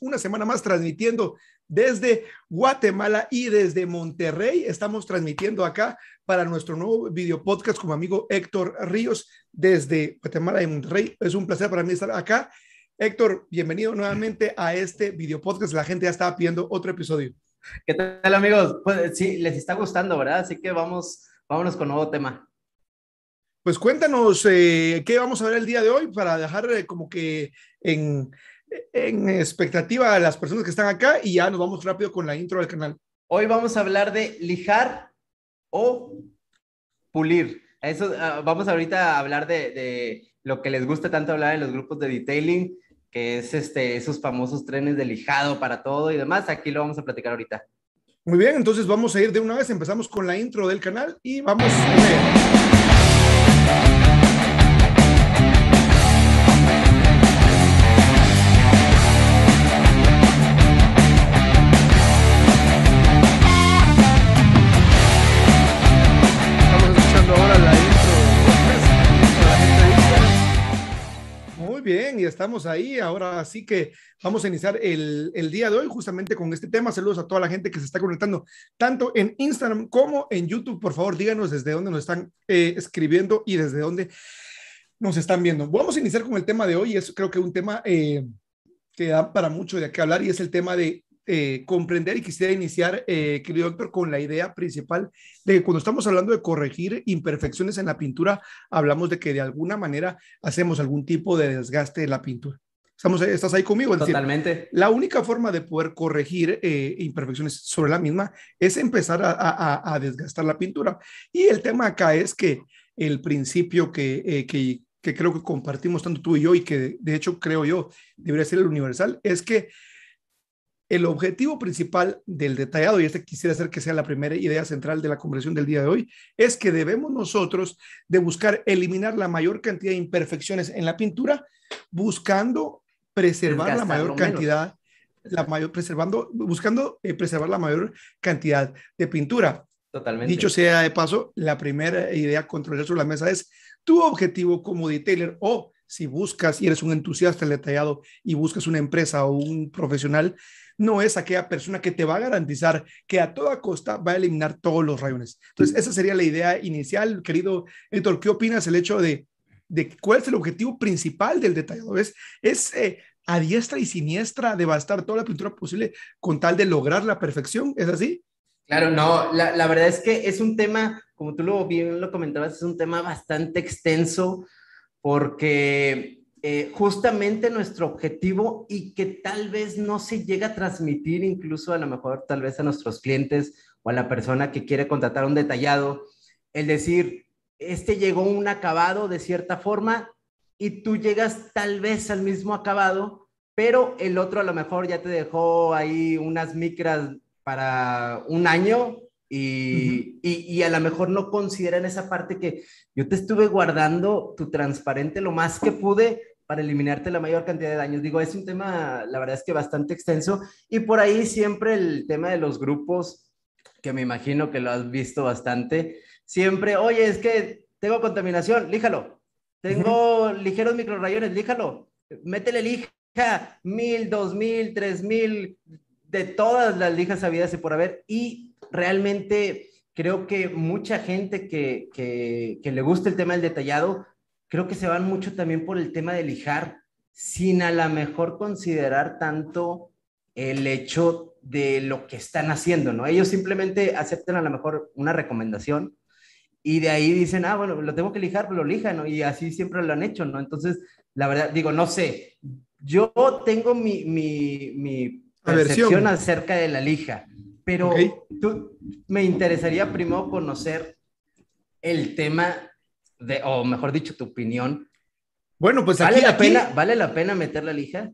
una semana más transmitiendo desde Guatemala y desde Monterrey. Estamos transmitiendo acá para nuestro nuevo video podcast como amigo Héctor Ríos desde Guatemala y Monterrey. Es un placer para mí estar acá. Héctor, bienvenido nuevamente a este video podcast. La gente ya estaba pidiendo otro episodio. ¿Qué tal amigos? Pues sí, les está gustando, ¿verdad? Así que vamos, vámonos con nuevo tema. Pues cuéntanos eh, qué vamos a ver el día de hoy para dejar eh, como que en, en expectativa a las personas que están acá y ya nos vamos rápido con la intro del canal. Hoy vamos a hablar de lijar o pulir. Eso, uh, vamos ahorita a hablar de, de, lo que les gusta tanto hablar en los grupos de detailing, que es este, esos famosos trenes de lijado para todo y demás. Aquí lo vamos a platicar ahorita. Muy bien, entonces vamos a ir de una vez. Empezamos con la intro del canal y vamos a ver. Estamos ahí. Ahora sí que vamos a iniciar el, el, día de hoy justamente con este tema. Saludos a toda la gente que se está conectando tanto en Instagram como en YouTube. Por favor, díganos desde dónde nos están eh, escribiendo y desde dónde nos están viendo. Vamos a iniciar con el tema de hoy. Es creo que un tema eh, que da para mucho de qué hablar y es el tema de eh, comprender y quisiera iniciar, eh, querido doctor, con la idea principal de que cuando estamos hablando de corregir imperfecciones en la pintura, hablamos de que de alguna manera hacemos algún tipo de desgaste en la pintura. Estamos, ¿Estás ahí conmigo? Es Totalmente. Decir, la única forma de poder corregir eh, imperfecciones sobre la misma es empezar a, a, a, desgastar la pintura. Y el tema acá es que el principio que, eh, que, que creo que compartimos tanto tú y yo y que de hecho creo yo debería ser el universal es que el objetivo principal del detallado, y este quisiera hacer que sea la primera idea central de la conversación del día de hoy, es que debemos nosotros de buscar eliminar la mayor cantidad de imperfecciones en la pintura, buscando preservar la mayor cantidad, la mayor, preservando, buscando eh, preservar la mayor cantidad de pintura. Totalmente. Dicho sea de paso, la primera idea controlar sobre la mesa es tu objetivo como detailer o si buscas y eres un entusiasta del detallado y buscas una empresa o un profesional, no es aquella persona que te va a garantizar que a toda costa va a eliminar todos los rayones. Entonces, esa sería la idea inicial, querido Héctor. ¿Qué opinas el hecho de, de cuál es el objetivo principal del detallado? Es, es eh, a diestra y siniestra devastar toda la pintura posible con tal de lograr la perfección. ¿Es así? Claro, no, la, la verdad es que es un tema, como tú lo bien lo comentabas, es un tema bastante extenso porque eh, justamente nuestro objetivo y que tal vez no se llega a transmitir incluso a lo mejor tal vez a nuestros clientes o a la persona que quiere contratar un detallado, el decir, este llegó un acabado de cierta forma y tú llegas tal vez al mismo acabado, pero el otro a lo mejor ya te dejó ahí unas micras para un año y, uh -huh. y, y, a lo mejor no consideran esa parte que yo te estuve guardando tu transparente lo más que pude para eliminarte la mayor cantidad de daños. Digo, es un tema, la verdad es que bastante extenso y por ahí siempre el tema de los grupos, que me imagino que lo has visto bastante, siempre, oye, es que tengo contaminación, líjalo. Tengo uh -huh. ligeros microrayones, líjalo. Métele lija, mil, dos mil, tres mil, de todas las lijas habidas y por haber. Y realmente creo que mucha gente que, que, que le gusta el tema del detallado creo que se van mucho también por el tema de lijar, sin a lo mejor considerar tanto el hecho de lo que están haciendo, ¿no? Ellos simplemente aceptan a lo mejor una recomendación y de ahí dicen, ah, bueno, lo tengo que lijar, pues lo lijan, ¿no? Y así siempre lo han hecho, ¿no? Entonces, la verdad, digo, no sé, yo tengo mi, mi, mi percepción acerca de la lija, pero okay. tú, me interesaría primero conocer el tema de, o mejor dicho, tu opinión. Bueno, pues ¿Vale, aquí, la aquí, pena, ¿Vale la pena meter la lija?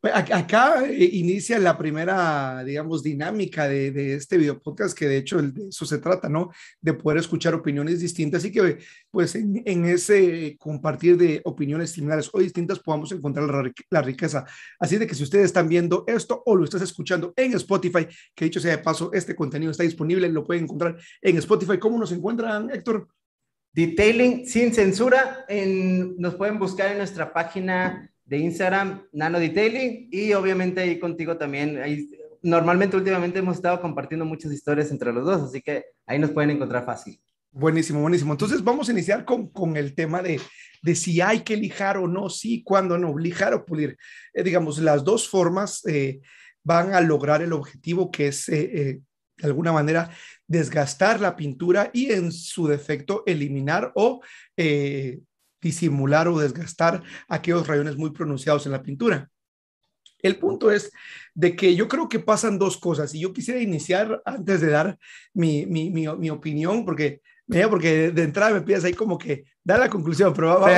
Pues, Acá eh, inicia la primera, digamos, dinámica de, de, este video podcast, que de hecho de eso se trata, ¿no? De poder escuchar opiniones distintas y que, pues, en, en ese compartir de opiniones similares o distintas podamos encontrar la, la, riqueza. Así de que si ustedes están viendo esto o lo estás escuchando en Spotify, que dicho sea de paso, este contenido está disponible, lo pueden encontrar en Spotify. ¿Cómo nos encuentran, Héctor? Detailing sin censura, en, nos pueden buscar en nuestra página de Instagram, Nano Detailing, y obviamente ahí contigo también. Ahí, normalmente últimamente hemos estado compartiendo muchas historias entre los dos, así que ahí nos pueden encontrar fácil. Buenísimo, buenísimo. Entonces vamos a iniciar con, con el tema de, de si hay que lijar o no, sí, cuándo no, lijar o pulir. Eh, digamos, las dos formas eh, van a lograr el objetivo que es, eh, de alguna manera, desgastar la pintura y en su defecto eliminar o disimular o desgastar aquellos rayones muy pronunciados en la pintura. El punto es de que yo creo que pasan dos cosas y yo quisiera iniciar antes de dar mi, mi, mi, mi opinión, porque Mira, porque de entrada me pides ahí como que da la conclusión, pero vamos.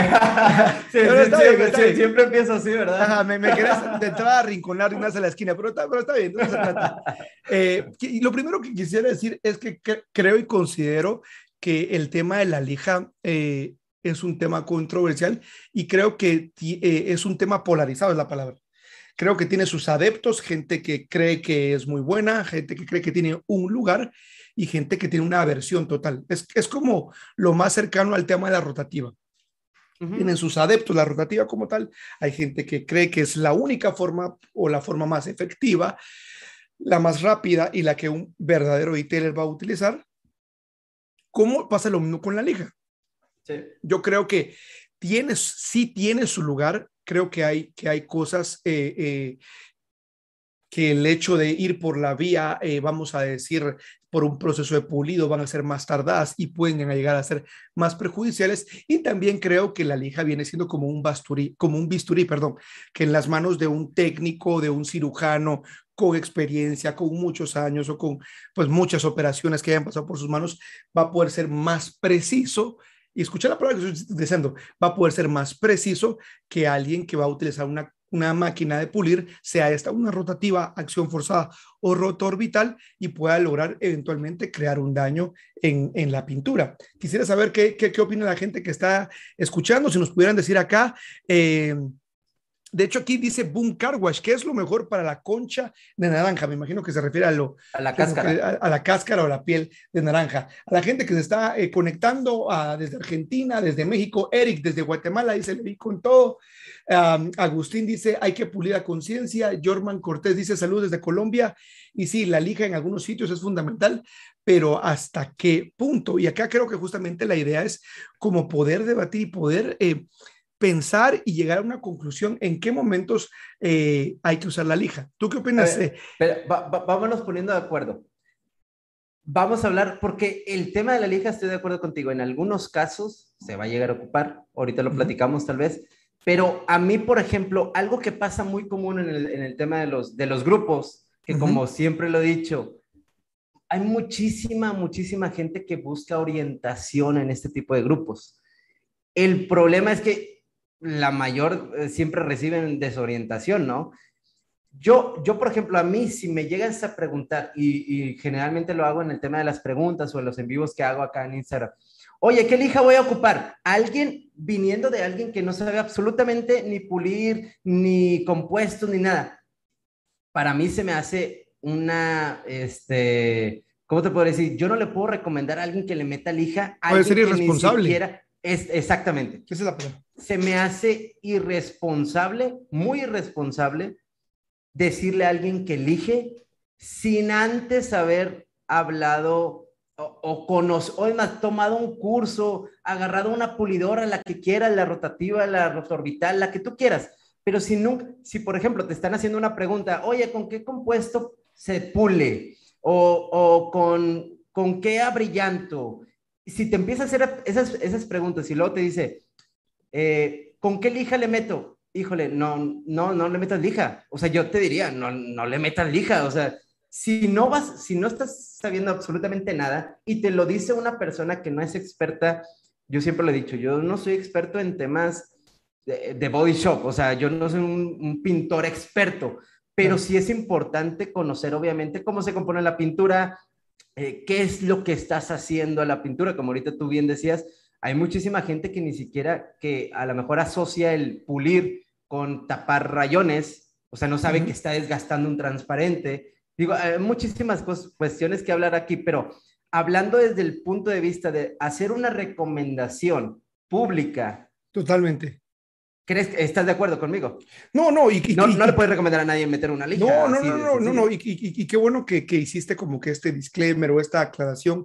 Sí, sí, sí, siempre empiezo así, ¿verdad? Ajá, me, me querés de entrada arrinconar y a la esquina, pero está, pero está bien, no se trata. Eh, y lo primero que quisiera decir es que creo y considero que el tema de la lija eh, es un tema controversial y creo que eh, es un tema polarizado, es la palabra. Creo que tiene sus adeptos, gente que cree que es muy buena, gente que cree que tiene un lugar y gente que tiene una aversión total. Es, es como lo más cercano al tema de la rotativa. Tienen sus adeptos la rotativa como tal. Hay gente que cree que es la única forma o la forma más efectiva, la más rápida y la que un verdadero detailer va a utilizar. ¿Cómo pasa lo mismo con la lija? Yo creo que tiene, sí tiene su lugar. Creo que hay, que hay cosas eh, eh, que el hecho de ir por la vía, eh, vamos a decir, por un proceso de pulido van a ser más tardadas y pueden llegar a ser más perjudiciales. Y también creo que la lija viene siendo como un basturí, como un bisturí, perdón, que en las manos de un técnico, de un cirujano con experiencia, con muchos años o con pues muchas operaciones que hayan pasado por sus manos, va a poder ser más preciso y escucha la palabra que estoy diciendo, va a poder ser más preciso que alguien que va a utilizar una una máquina de pulir, sea esta una rotativa, acción forzada o rotor orbital y pueda lograr eventualmente crear un daño en, en la pintura. Quisiera saber qué, qué, qué, opina la gente que está escuchando, si nos pudieran decir acá. Eh, de hecho, aquí dice Boom Car Wash, ¿qué es lo mejor para la concha de naranja? Me imagino que se refiere a, lo, a la cáscara. a, la cáscara o la piel de naranja. A la gente que se está eh, conectando a, desde Argentina, desde México, Eric desde Guatemala, dice, le vi con todo. Agustín dice, hay que pulir a conciencia. Jorman Cortés dice, salud desde Colombia. Y sí, la lija en algunos sitios es fundamental, pero ¿hasta qué punto? Y acá creo que justamente la idea es como poder debatir y poder eh, pensar y llegar a una conclusión en qué momentos eh, hay que usar la lija. ¿Tú qué opinas? vámonos poniendo de acuerdo. Vamos a hablar, porque el tema de la lija, estoy de acuerdo contigo, en algunos casos se va a llegar a ocupar, ahorita lo platicamos tal vez, pero a mí, por ejemplo, algo que pasa muy común en el, en el tema de los, de los grupos, que como siempre lo he dicho, hay muchísima, muchísima gente que busca orientación en este tipo de grupos. El problema es que la mayor eh, siempre reciben desorientación, ¿no? Yo, yo, por ejemplo, a mí, si me llegas a preguntar, y, y generalmente lo hago en el tema de las preguntas o en los en vivos que hago acá en Instagram, Oye, ¿qué lija voy a ocupar? Alguien viniendo de alguien que no sabe absolutamente ni pulir, ni compuestos, ni nada. Para mí se me hace una, este, ¿cómo te puedo decir? Yo no le puedo recomendar a alguien que le meta lija. A Puede ser irresponsable. Es, exactamente. ¿Qué es la palabra? Se me hace irresponsable, muy irresponsable, decirle a alguien que elige sin antes haber hablado o, o, o más, tomado un curso, agarrado una pulidora, la que quieras, la rotativa, la rotorbital, la que tú quieras. Pero si nunca, si por ejemplo te están haciendo una pregunta, oye, ¿con qué compuesto se pule? O, o con, ¿con qué abrillanto? Si te empieza a hacer esas, esas preguntas y luego te dice, eh, ¿con qué lija le meto? Híjole, no, no, no le metas lija. O sea, yo te diría, no, no le metas lija. O sea, si no vas, si no estás sabiendo absolutamente nada y te lo dice una persona que no es experta, yo siempre lo he dicho, yo no soy experto en temas de, body shop, o sea, yo no soy un, pintor experto, pero sí es importante conocer obviamente cómo se compone la pintura, eh, qué es lo que estás haciendo a la pintura, como ahorita tú bien decías, hay muchísima gente que ni siquiera, que a lo mejor asocia el pulir con tapar rayones, o sea, no sabe que está desgastando un transparente, Digo, hay muchísimas cuestiones que hablar aquí, pero hablando desde el punto de vista de hacer una recomendación pública. Totalmente. ¿Crees estás de acuerdo conmigo? No, no, y, no, no le puedes recomendar a nadie meter una lija. No, no, no, no, no, no, y, y, qué bueno que, que, hiciste como que este disclaimer o esta aclaración,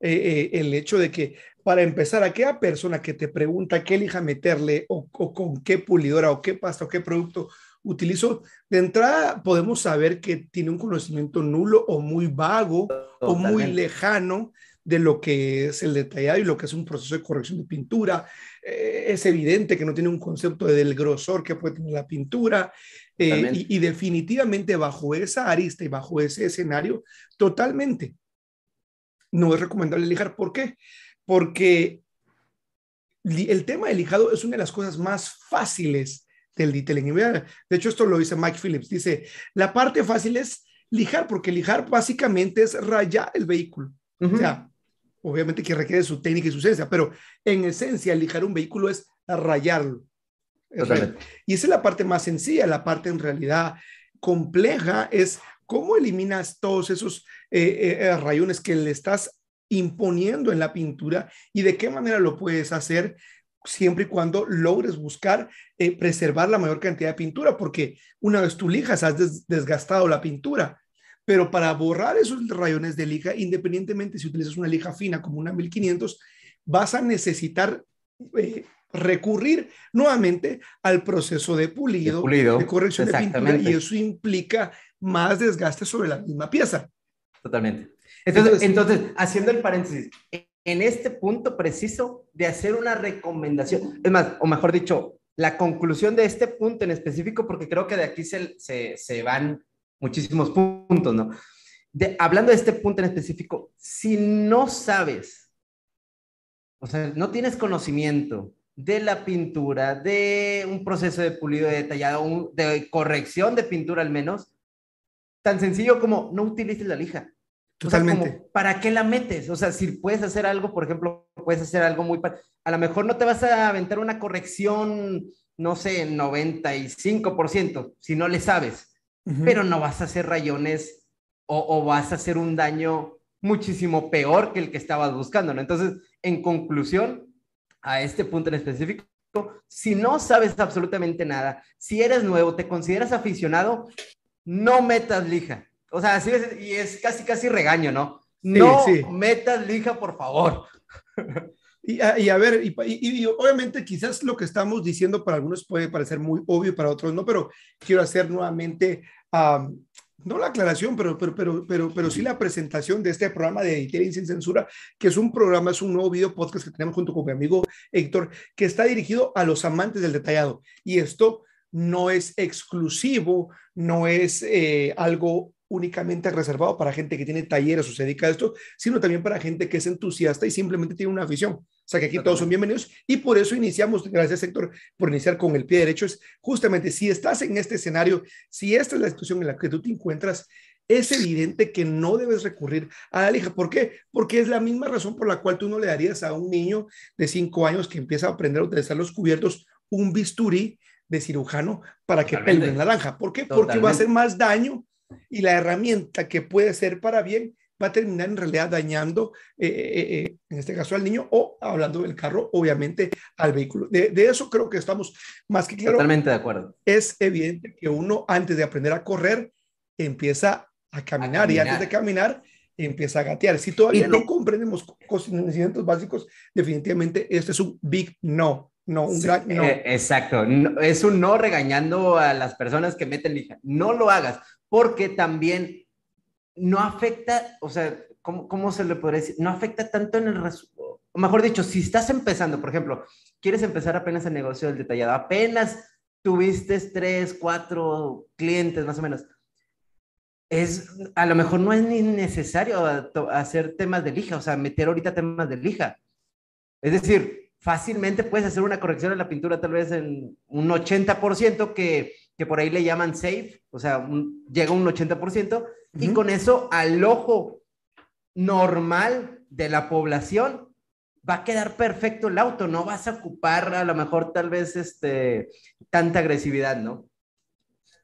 eh, eh, el hecho de que para empezar, aquella persona que te pregunta qué lija meterle o, o, con qué pulidora o qué pasta o qué producto utilizo, de entrada podemos saber que tiene un conocimiento nulo o muy vago o muy lejano de lo que es el detallado y lo que es un proceso de corrección de pintura. Eh, es evidente que no tiene un concepto del grosor que puede tener la pintura. Eh, y, y, definitivamente bajo esa arista y bajo ese escenario, totalmente no es recomendable lijar. ¿Por qué? Porque el tema del lijado es una de las cosas más fáciles del detailing. De hecho, esto lo dice Mike Phillips. Dice, la parte fácil es lijar, porque lijar básicamente es rayar el vehículo. O sea, obviamente que requiere su técnica y su ciencia, pero en esencia lijar un vehículo es rayarlo. y esa es la parte más sencilla, la parte en realidad compleja es cómo eliminas todos esos eh, eh, rayones que le estás imponiendo en la pintura y de qué manera lo puedes hacer siempre y cuando logres buscar eh, preservar la mayor cantidad de pintura, porque una vez tú lijas has desgastado la pintura, pero para borrar esos rayones de lija, independientemente si utilizas una lija fina como una 1500, vas a necesitar eh, recurrir nuevamente al proceso de pulido, de, corrección de pintura, y eso implica más desgaste sobre la misma pieza. Totalmente. Entonces, entonces, haciendo el paréntesis, en este punto preciso de hacer una recomendación, es más, o mejor dicho, la conclusión de este punto en específico, porque creo que de aquí se, se, se van muchísimos puntos, ¿no? De, hablando de este punto en específico, si no sabes, o sea, no tienes conocimiento de la pintura, de un proceso de pulido detallado, de corrección de pintura al menos, tan sencillo como no utilices la lija. Totalmente. ¿Para qué la metes? O sea, si puedes hacer algo, por ejemplo, puedes hacer algo muy... A lo mejor no te vas a aventar una corrección, no sé, 95%, si no le sabes pero no vas a hacer rayones o, vas a hacer un daño muchísimo peor que el que estabas buscando, ¿no? Entonces, en conclusión, a este punto en específico, si no sabes absolutamente nada, si eres nuevo, te consideras aficionado, no metas lija. O sea, así es, y es casi, casi regaño, ¿no? no metas lija, por favor. Y a, ver, y, obviamente quizás lo que estamos diciendo para algunos puede parecer muy obvio, para otros no, pero quiero hacer nuevamente no la aclaración, pero, pero, pero, pero, pero sí la presentación de este programa de Editing sin Censura, que es un programa, es un nuevo video podcast que tenemos junto con mi amigo Héctor, que está dirigido a los amantes del detallado. Y esto no es exclusivo, no es eh, algo únicamente reservado para gente que tiene talleres o se dedica a esto, sino también para gente que es entusiasta y simplemente tiene una afición. O sea que aquí todos son bienvenidos y por eso iniciamos, gracias Héctor, por iniciar con el pie derecho, es justamente si estás en este escenario, si esta es la situación en la que tú te encuentras, es evidente que no debes recurrir a la lija. ¿Por qué? Porque es la misma razón por la cual tú no le darías a un niño de cinco años que empieza a aprender a utilizar los cubiertos un bisturí de cirujano para que pele en naranja. ¿Por qué? Porque va a hacer más daño y la herramienta que puede ser para bien va a terminar en realidad dañando, eh, eh, eh, en este caso al niño, o hablando del carro, obviamente al vehículo. De, eso creo que estamos más que claro. Totalmente de acuerdo. Es evidente que uno antes de aprender a correr empieza a caminar, y antes de caminar empieza a gatear. Si todavía no comprendemos conocimientos básicos, definitivamente este es un big no. No, un gran no. exacto. es un no regañando a las personas que meten lija. No lo hagas porque también no afecta, o sea, ¿cómo, se le podría decir? No afecta tanto en el resultado. Mejor dicho, si estás empezando, por ejemplo, quieres empezar apenas el negocio del detallado, apenas tuviste tres, cuatro clientes más o menos, es, a lo mejor no es ni necesario hacer temas de lija, o sea, meter ahorita temas de lija. Es decir, fácilmente puedes hacer una corrección en la pintura tal vez en un 80% que que por ahí le llaman safe, o sea, llega un 80%, y con eso al ojo normal de la población va a quedar perfecto el auto, no vas a ocupar a lo mejor tal vez este, tanta agresividad, ¿no?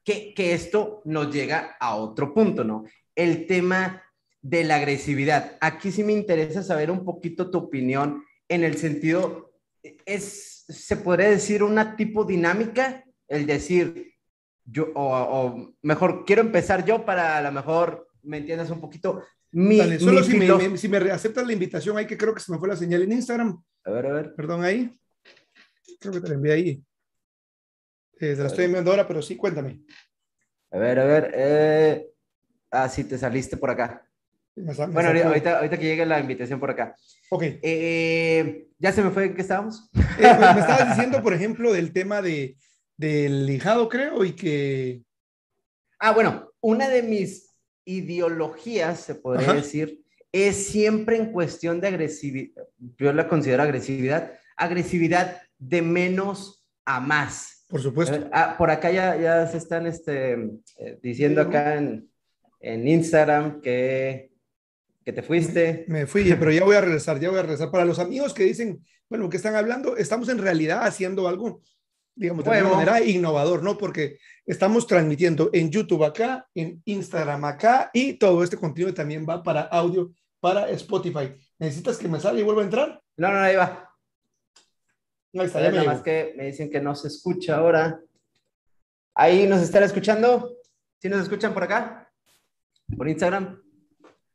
Que, que esto nos llega a otro punto, ¿no? El tema de la agresividad. Aquí sí me interesa saber un poquito tu opinión en el sentido, es se podría decir, una tipo dinámica, el decir, yo, o, mejor, quiero empezar yo para a lo mejor me entiendas un poquito. Mi, solo si, me, si, me, aceptas la invitación, ahí que creo que se me fue la señal en Instagram. A ver, a ver. Perdón, ahí. Creo que te la envié ahí. Eh, la estoy enviando ahora, pero sí, cuéntame. A ver, a ver. Eh... Ah, sí, te saliste por acá. bueno, ahorita, ahorita, que llegue la invitación por acá. Ok. Eh, ¿Ya se me fue en qué estábamos? Eh, pues, me estabas diciendo, por ejemplo, del tema de, del lijado, creo, y que... Ah, bueno, una de mis ideologías, se podría decir, es siempre en cuestión de agresividad, yo la considero agresividad, agresividad de menos a más. Por supuesto. Ah, por acá ya, ya se están este, eh, diciendo acá en, en Instagram que, que te fuiste. Me fui, pero ya voy a regresar, ya voy a regresar. Para los amigos que dicen, bueno, que están hablando, estamos en realidad haciendo algo, digamos, de manera innovador, ¿no? Porque estamos transmitiendo en YouTube acá, en Instagram acá, y todo este contenido también va para audio, para Spotify. ¿Necesitas que me salga y vuelva a entrar? No, no, ahí va. Ahí está, ya Nada más que me dicen que no se escucha ahora. ¿Ahí nos están escuchando? ¿Sí nos escuchan por acá? por Instagram.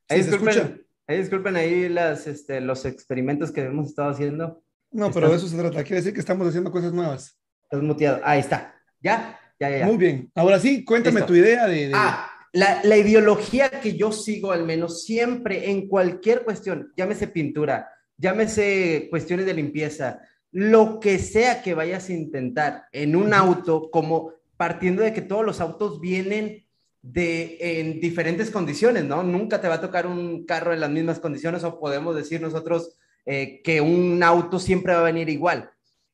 Ahí, disculpen, ahí disculpen ahí las, este, los experimentos que hemos estado haciendo. No, pero de eso se trata. Quiere decir que estamos haciendo cosas nuevas. Estás muteado. Ahí está. ¿Ya? Ya, ya, Muy bien. Ahora sí, cuéntame tu idea de... Ah, la, la, ideología que yo sigo al menos siempre en cualquier cuestión, llámese pintura, llámese cuestiones de limpieza, lo que sea que vayas a intentar en un auto, como partiendo de que todos los autos vienen de, en diferentes condiciones, ¿no? Nunca te va a tocar un carro en las mismas condiciones o podemos decir nosotros eh, que un auto siempre va a venir igual.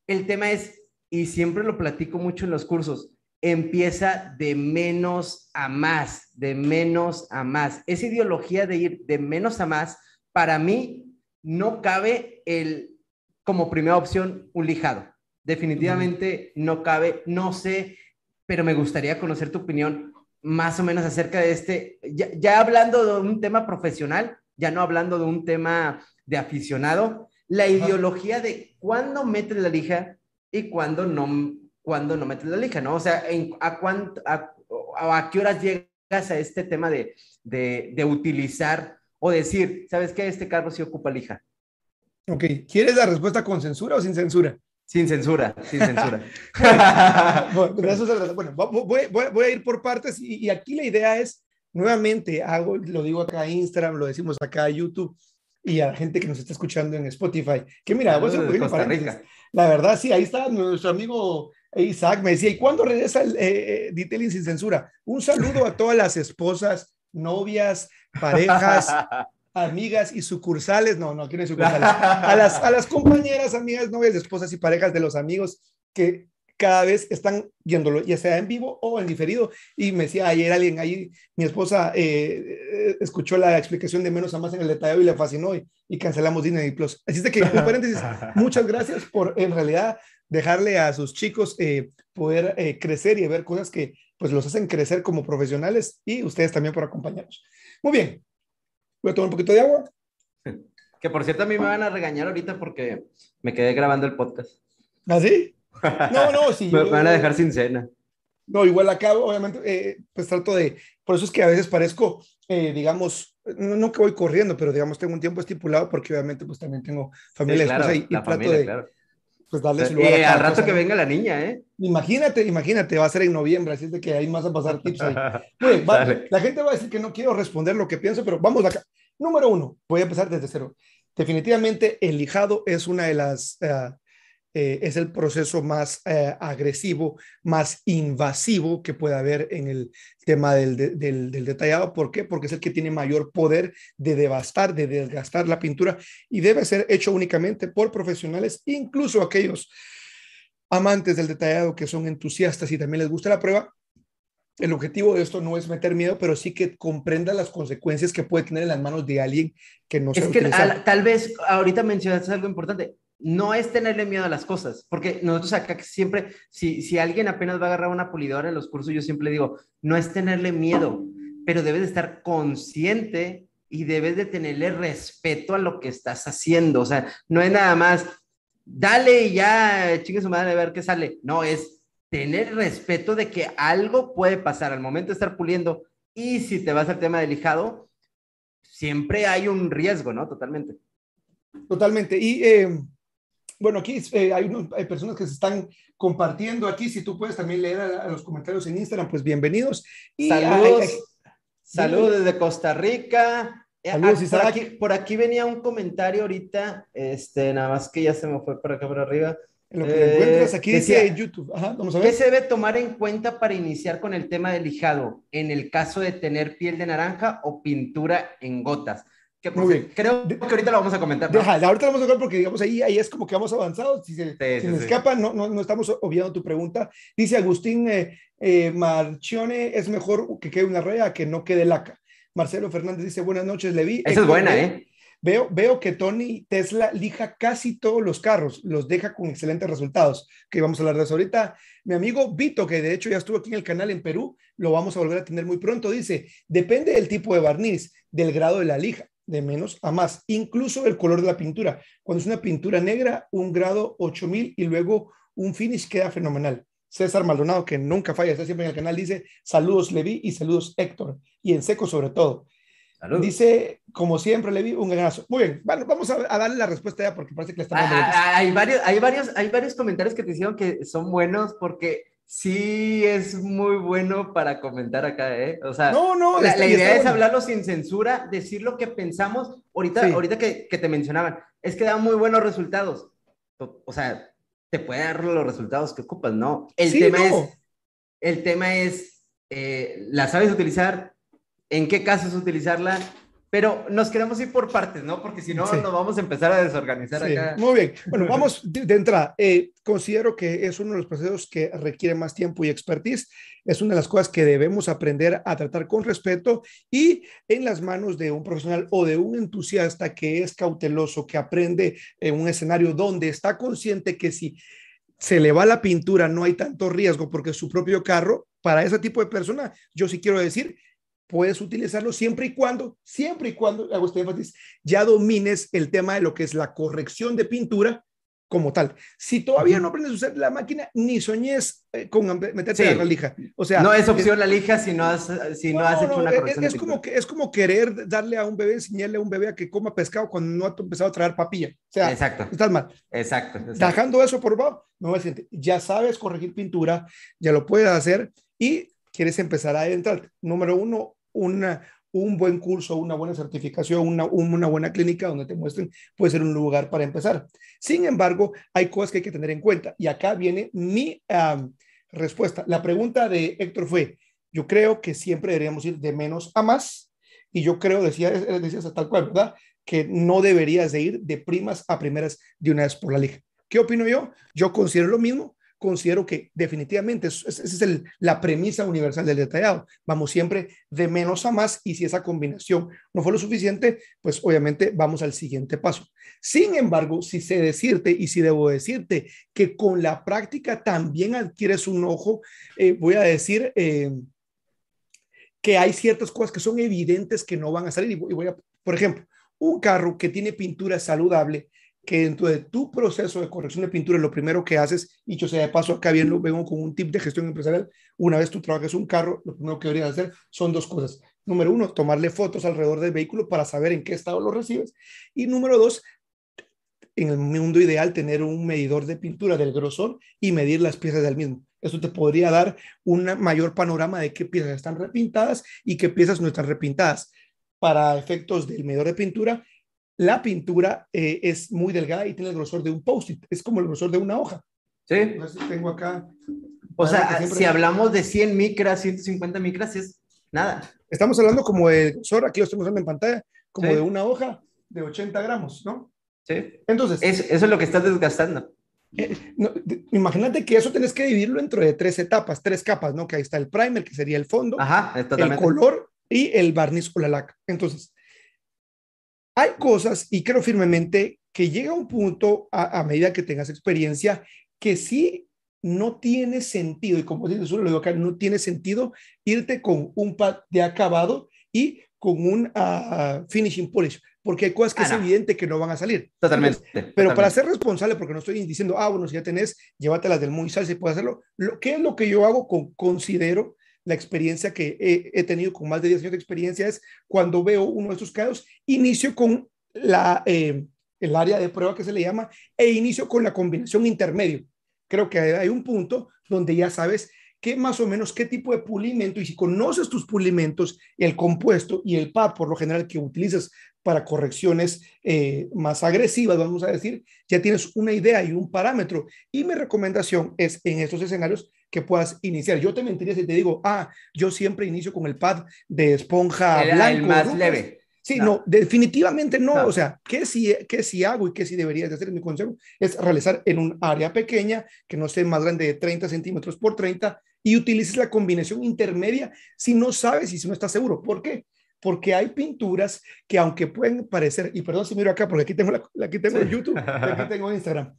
El tema es, y siempre lo platico mucho en los cursos, empieza de menos a más, de menos a más. Esa ideología de ir de menos a más, para mí no cabe el, como primera opción, un lijado. Definitivamente no cabe, no sé, pero me gustaría conocer tu opinión más o menos acerca de este, ya, hablando de un tema profesional, ya no hablando de un tema de aficionado, la ideología de cuándo metes la lija y cuándo no, cuándo no metes la lija, ¿no? O sea, a, cuánto, a, a, qué horas llegas a este tema de, de, de utilizar o decir, ¿sabes qué? Este carro sí ocupa lija. Ok, ¿quieres la respuesta con censura o sin censura? Sin censura, sin censura. bueno, voy, a ir por partes y, aquí la idea es, nuevamente, hago, lo digo acá a Instagram, lo decimos acá a YouTube y a la gente que nos está escuchando en Spotify, que mira, vos la verdad, sí, ahí está nuestro amigo Isaac, me decía, ¿y cuándo regresa el eh, eh, Detailing sin censura? Un saludo a todas las esposas, novias, parejas, amigas y sucursales, no, no, aquí no hay sucursales, a las, a las compañeras, amigas, novias, esposas y parejas de los amigos que cada vez están viéndolo, ya sea en vivo o en diferido. Y me decía ayer alguien ahí, mi esposa eh, escuchó la explicación de menos a más en el detalle y le fascinó y, cancelamos Disney Plus. Así es que, en paréntesis, muchas gracias por en realidad dejarle a sus chicos eh, poder eh, crecer y ver cosas que pues los hacen crecer como profesionales y ustedes también por acompañarnos. Muy bien, Voy a tomar un poquito de agua. Que por cierto, a mí me van a regañar ahorita porque me quedé grabando el podcast. ¿Ah, sí? No, no, sí. me van a dejar sin cena. No, igual acá, obviamente, eh, pues trato de, por eso es que a veces parezco, eh, digamos, no, que voy corriendo, pero digamos, tengo un tiempo estipulado porque obviamente pues también tengo familia, y, trato de, pues darle su lugar. Eh, al rato que venga la niña, ¿eh? Imagínate, imagínate, va a ser en noviembre, así es de que ahí más a pasar tips ahí. la gente va a decir que no quiero responder lo que pienso, pero vamos acá. Número uno, voy a empezar desde cero. Definitivamente el lijado es una de las, eh, eh, es el proceso más eh, agresivo, más invasivo que puede haber en el tema del, del, del, detallado. ¿Por qué? Porque es el que tiene mayor poder de devastar, de desgastar la pintura y debe ser hecho únicamente por profesionales, incluso aquellos amantes del detallado que son entusiastas y también les gusta la prueba, el objetivo de esto no es meter miedo, pero sí que comprenda las consecuencias que puede tener en las manos de alguien que no Es que tal vez ahorita mencionaste algo importante. No es tenerle miedo a las cosas, porque nosotros acá siempre, si, si alguien apenas va a agarrar una pulidora en los cursos, yo siempre digo, no es tenerle miedo, pero debes de estar consciente y debes de tenerle respeto a lo que estás haciendo. O sea, no es nada más, dale y ya, chingue su madre a ver qué sale. No, es tener respeto de que algo puede pasar al momento de estar puliendo. Y si te vas al tema del lijado, siempre hay un riesgo, ¿no? Totalmente. Totalmente. Y eh, bueno, aquí eh, hay, hay, personas que se están compartiendo aquí. Si tú puedes también leer a, los comentarios en Instagram, pues bienvenidos. Y saludos, saludos desde Costa Rica. Eh, saludos, ah, por, aquí, por aquí venía un comentario ahorita, este, nada más que ya se me fue por acá por arriba. En lo que eh, encuentras aquí dice YouTube. Ajá, vamos a ver. ¿Qué se debe tomar en cuenta para iniciar con el tema del lijado en el caso de tener piel de naranja o pintura en gotas? Muy Creo que ahorita lo vamos a comentar. Deja, ahorita lo vamos a comentar porque, digamos, ahí, ahí es como que vamos avanzado. Si se, escapa, no, no, no, estamos obviando tu pregunta. Dice Agustín eh, eh, Marchione, es mejor que quede una raya que no quede laca. Marcelo Fernández dice, buenas noches, Levi. Esa es buena, ¿eh? Veo, veo que Tony Tesla lija casi todos los carros, los deja con excelentes resultados, que vamos a hablar de eso ahorita. Mi amigo Vito, que de hecho ya estuvo aquí en el canal en Perú, lo vamos a volver a tener muy pronto, dice, depende del tipo de barniz, del grado de la lija de menos a más, incluso el color de la pintura. Cuando es una pintura negra, un grado 8000 y luego un finish queda fenomenal. César Maldonado, que nunca falla, está siempre en el canal, dice saludos Levi y saludos Héctor, y en seco sobre todo. Dice, como siempre, Levi, un abrazo. Muy bien, bueno, vamos a, darle la respuesta ya porque parece que le estamos ah, ah, hay, varios, hay, varios, hay varios comentarios que te hicieron que son buenos porque sí es muy bueno para comentar acá, ¿eh? O sea, no, no, la, idea es hablarlo sin censura, decir lo que pensamos. Ahorita, ahorita que, que, te mencionaban, es que da muy buenos resultados. O sea, te puede dar los resultados que ocupas, ¿no? El tema es, el tema es, eh, ¿la sabes utilizar? ¿En qué casos utilizarla? Pero nos queremos ir por partes, ¿no? Porque si no, nos vamos a empezar a desorganizar acá. Muy bien. Bueno, vamos de, entrada. Eh, considero que es uno de los procesos que requiere más tiempo y expertise. Es una de las cosas que debemos aprender a tratar con respeto y en las manos de un profesional o de un entusiasta que es cauteloso, que aprende en un escenario donde está consciente que si se le va la pintura no hay tanto riesgo porque su propio carro, para ese tipo de persona, yo sí quiero decir puedes utilizarlo siempre y cuando, siempre y cuando, hago este énfasis, ya domines el tema de lo que es la corrección de pintura como tal. Si todavía no aprendes a usar la máquina, ni soñes eh, con meterte en la lija. O sea, no es opción la lija si no has, si no, has hecho una corrección. Es, como que, es como querer darle a un bebé, enseñarle a un bebé a que coma pescado cuando no ha empezado a traer papilla. O sea, exacto. estás mal. Exacto. Dejando eso por favor, no. Ya sabes corregir pintura, ya lo puedes hacer y quieres empezar a entrar. Número uno, una, un buen curso, una buena certificación, una, una, buena clínica donde te muestren, puede ser un lugar para empezar. Sin embargo, hay cosas que hay que tener en cuenta. Y acá viene mi respuesta. La pregunta de Héctor fue, yo creo que siempre deberíamos ir de menos a más. Y yo creo, decía, decías tal cual, ¿verdad? Que no deberías de ir de primas a primeras de una vez por la liga. ¿Qué opino yo? Yo considero lo mismo considero que definitivamente esa es el, la premisa universal del detallado. Vamos siempre de menos a más y si esa combinación no fue lo suficiente, pues obviamente vamos al siguiente paso. Sin embargo, si sé decirte y si debo decirte que con la práctica también adquieres un ojo, eh, voy a decir... Eh, que hay ciertas cosas que son evidentes que no van a salir. Y voy a, por ejemplo, un carro que tiene pintura saludable que dentro de tu proceso de corrección de pintura, lo primero que haces, y yo sea de paso, acá bien lo vengo con un tip de gestión empresarial, una vez tú trabajas un carro, lo primero que deberías hacer son dos cosas. Número uno, tomarle fotos alrededor del vehículo para saber en qué estado lo recibes. Y número dos, en el mundo ideal, tener un medidor de pintura del grosor y medir las piezas del mismo. Eso te podría dar un mayor panorama de qué piezas están repintadas y qué piezas no están repintadas. Para efectos del medidor de pintura, la pintura eh, es muy delgada y tiene el grosor de un post-it, es como el grosor de una hoja. Sí. tengo acá. O sea, si hablamos de 100 micras, 150 micras, es nada. Estamos hablando como de grosor, aquí lo estamos viendo en pantalla, como de una hoja de 80 gramos, ¿no? Sí. Entonces. eso es lo que estás desgastando. Eh, imagínate que eso tenés que dividirlo dentro de tres etapas, tres capas, ¿no? Que ahí está el primer, que sería el fondo, el color y el barniz o la laca. Entonces, hay cosas, y creo firmemente, que llega un punto a, medida que tengas experiencia que sí no tiene sentido, y como dice lo digo acá, no tiene sentido irte con un pad de acabado y con un ah, finishing polish. porque hay cosas que ah, es evidente que no van a salir. Totalmente. pero para ser responsable, porque no estoy diciendo, ah, bueno, si ya tenés, llévatelas del muy sal, si puedes hacerlo. Lo, ¿Qué es lo que yo hago? Con, considero la experiencia que he, tenido con más de 10 años de experiencia es cuando veo uno de estos casos, inicio con la, eh, el área de prueba que se le llama e inicio con la combinación intermedio. Creo que hay un punto donde ya sabes qué más o menos qué tipo de pulimento y si conoces tus pulimentos, el compuesto y el pad por lo general que utilizas para correcciones eh, más agresivas, vamos a decir, ya tienes una idea y un parámetro. Y mi recomendación es en estos escenarios que puedas iniciar. Yo te mentiría si te digo, ah, yo siempre inicio con el pad de esponja blanco. El más leve. Sí, no. definitivamente no. O sea, ¿qué si, qué si hago y qué si deberías de hacer? Mi consejo es realizar en un área pequeña, que no sea más grande de 30 centímetros por 30, y utilices la combinación intermedia si no sabes y si no estás seguro. ¿Por qué? Porque hay pinturas que aunque pueden parecer, y perdón si miro acá, porque aquí tengo, la, aquí tengo YouTube, aquí tengo Instagram,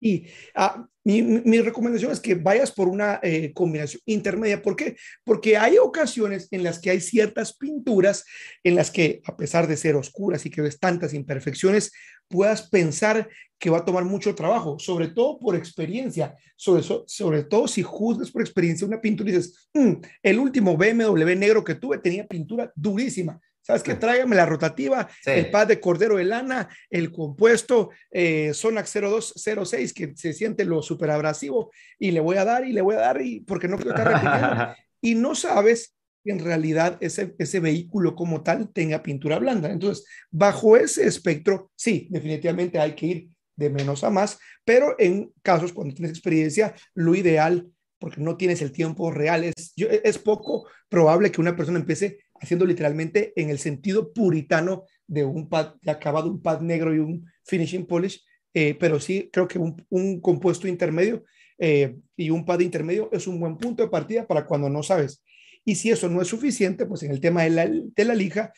y ah, mi, recomendación es que vayas por una eh, combinación intermedia. ¿Por qué? Porque hay ocasiones en las que hay ciertas pinturas en las que, a pesar de ser oscuras y que ves tantas imperfecciones, puedas pensar que va a tomar mucho trabajo, sobre todo por experiencia, sobre, sobre todo si juzgas por experiencia una pintura y dices, mm, el último BMW negro que tuve tenía pintura durísima. ¿Sabes qué? Tráigame la rotativa, el pad de cordero de lana, el compuesto eh, Sonax 0206 que se siente lo super abrasivo y le voy a dar y le voy a dar y porque no quiero estar repitiendo. y no sabes que en realidad ese, ese vehículo como tal tenga pintura blanda. Entonces, bajo ese espectro, sí, definitivamente hay que ir de menos a más, pero en casos cuando tienes experiencia, lo ideal, porque no tienes el tiempo real, es, es poco probable que una persona empiece haciendo literalmente en el sentido puritano de un pad de acabado, un pad negro y un finishing polish, eh, pero sí creo que un, un compuesto intermedio eh, y un pad intermedio es un buen punto de partida para cuando no sabes. Y si eso no es suficiente, pues en el tema de la, de la lija,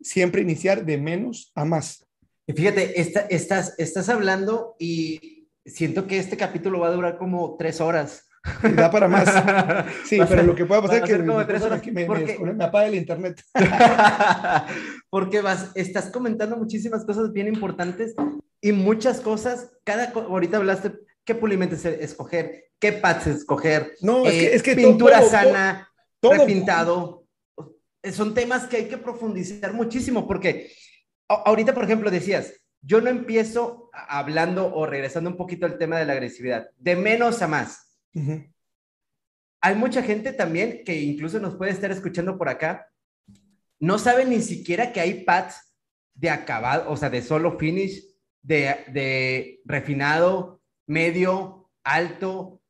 siempre iniciar de menos a más. Fíjate, estás, estás hablando y siento que este capítulo va a durar como tres horas Da para más. Sí, pero lo que puede pasar es que, me, me, apaga el internet. porque vas, estás comentando muchísimas cosas bien importantes y muchas cosas. Cada, ahorita hablaste qué pulimentes escoger, qué pads escoger. No, es que, eh, pintura sana, todo, repintado. Son temas que hay que profundizar muchísimo porque ahorita, por ejemplo, decías, yo no empiezo hablando o regresando un poquito al tema de la agresividad, de menos a más hay mucha gente también que incluso nos puede estar escuchando por acá, no sabe ni siquiera que hay pads de acabado, o sea, de solo finish, de, refinado, medio, alto,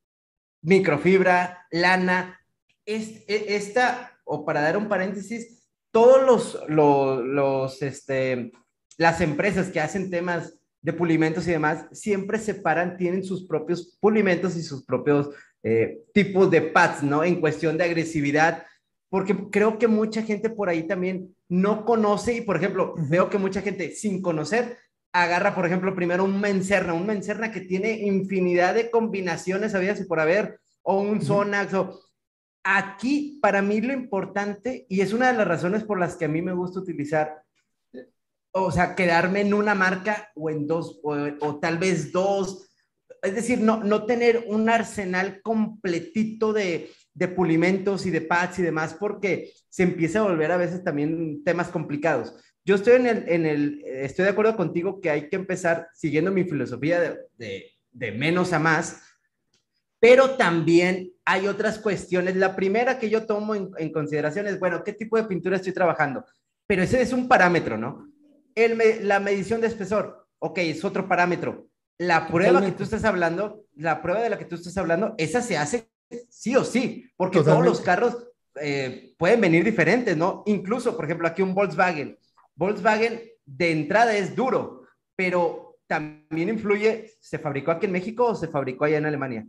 microfibra, lana. Es, e, esta, o para dar un paréntesis, todos los, los, los este, las empresas que hacen temas de pulimentos y demás, siempre separan, tienen sus propios pulimentos y sus propios eh, tipos de pads, ¿no? En cuestión de agresividad, porque creo que mucha gente por ahí también no conoce y, por ejemplo, veo que mucha gente sin conocer agarra, por ejemplo, primero un mencerna, un mencerna que tiene infinidad de combinaciones, sabías, y por haber, o un Sonax, o... Aquí, para mí lo importante, y es una de las razones por las que a mí me gusta utilizar o sea, quedarme en una marca o en dos, o, tal vez dos. Es decir, no, no tener un arsenal completito de, de pulimentos y de pads y demás, porque se empieza a volver a veces también temas complicados. Yo estoy en el, en el estoy de acuerdo contigo que hay que empezar siguiendo mi filosofía de, de, de menos a más, pero también hay otras cuestiones. La primera que yo tomo en, en, consideración es, bueno, ¿qué tipo de pintura estoy trabajando? Pero ese es un parámetro, ¿no? La medición de espesor, ok, es otro parámetro. La prueba que tú estás hablando, la prueba de la que tú estás hablando, esa se hace sí o sí, porque todos los carros eh, pueden venir diferentes, ¿no? Incluso, por ejemplo, aquí un Volkswagen. Volkswagen de entrada es duro, pero también influye, ¿se fabricó aquí en México o se fabricó allá en Alemania?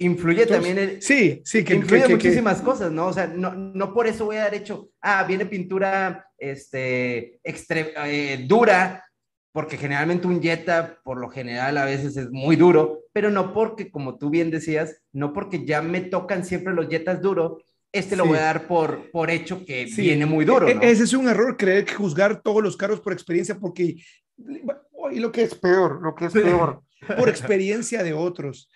Influye también el, sí sí que influye muchísimas cosas no o sea no, no por eso voy a dar hecho ah viene pintura este eh, dura porque generalmente un Jetta por lo general a veces es muy duro pero no porque como tú bien decías no porque ya me tocan siempre los Jettas duros este lo voy a dar por, por hecho que viene muy duro. E, ese es un error, creer que juzgar todos los carros por experiencia, porque y lo que es peor, lo que es peor, por experiencia de otros.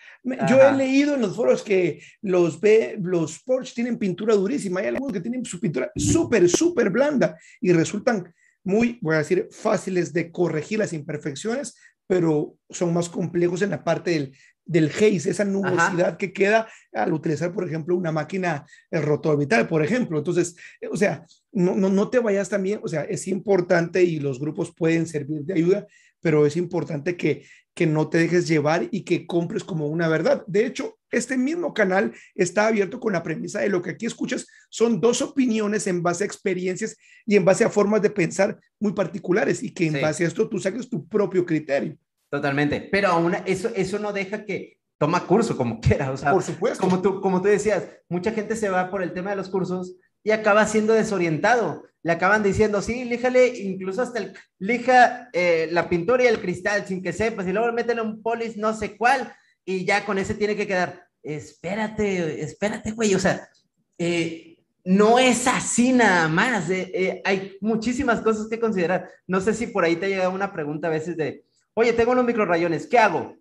Yo he leído en los foros que los, los Porsche tienen pintura durísima, hay algunos que tienen su pintura súper, súper blanda y resultan muy, voy a decir, fáciles de corregir las imperfecciones, pero son más complejos en la parte del, del haze, esa nubosidad que queda al utilizar, por ejemplo, una máquina el rotor vital, por ejemplo. Entonces, eh, o sea, no, no, no te vayas también, o sea, es importante y los grupos pueden servir de ayuda, pero es importante que, que no te dejes llevar y que compres como una verdad. De hecho, este mismo canal está abierto con la premisa de lo que aquí escuchas son dos opiniones en base a experiencias y en base a formas de pensar muy particulares y que en base a esto tú saques tu propio criterio. Totalmente. Pero aún eso, eso no deja que toma curso como quiera. O sea, por supuesto. Como tú, como tú decías, mucha gente se va por el tema de los cursos y acaba siendo desorientado. Le acaban diciendo, sí, líjale, incluso hasta el, lija eh, la pintura y el cristal sin que sepas, y luego métele un polis no sé cuál, y ya con ese tiene que quedar. Espérate, espérate, güey. O sea, eh, no es así nada más. Eh, hay muchísimas cosas que considerar. No sé si por ahí te ha llegado una pregunta a veces de, Oye, tengo unos microrayones, ¿qué hago?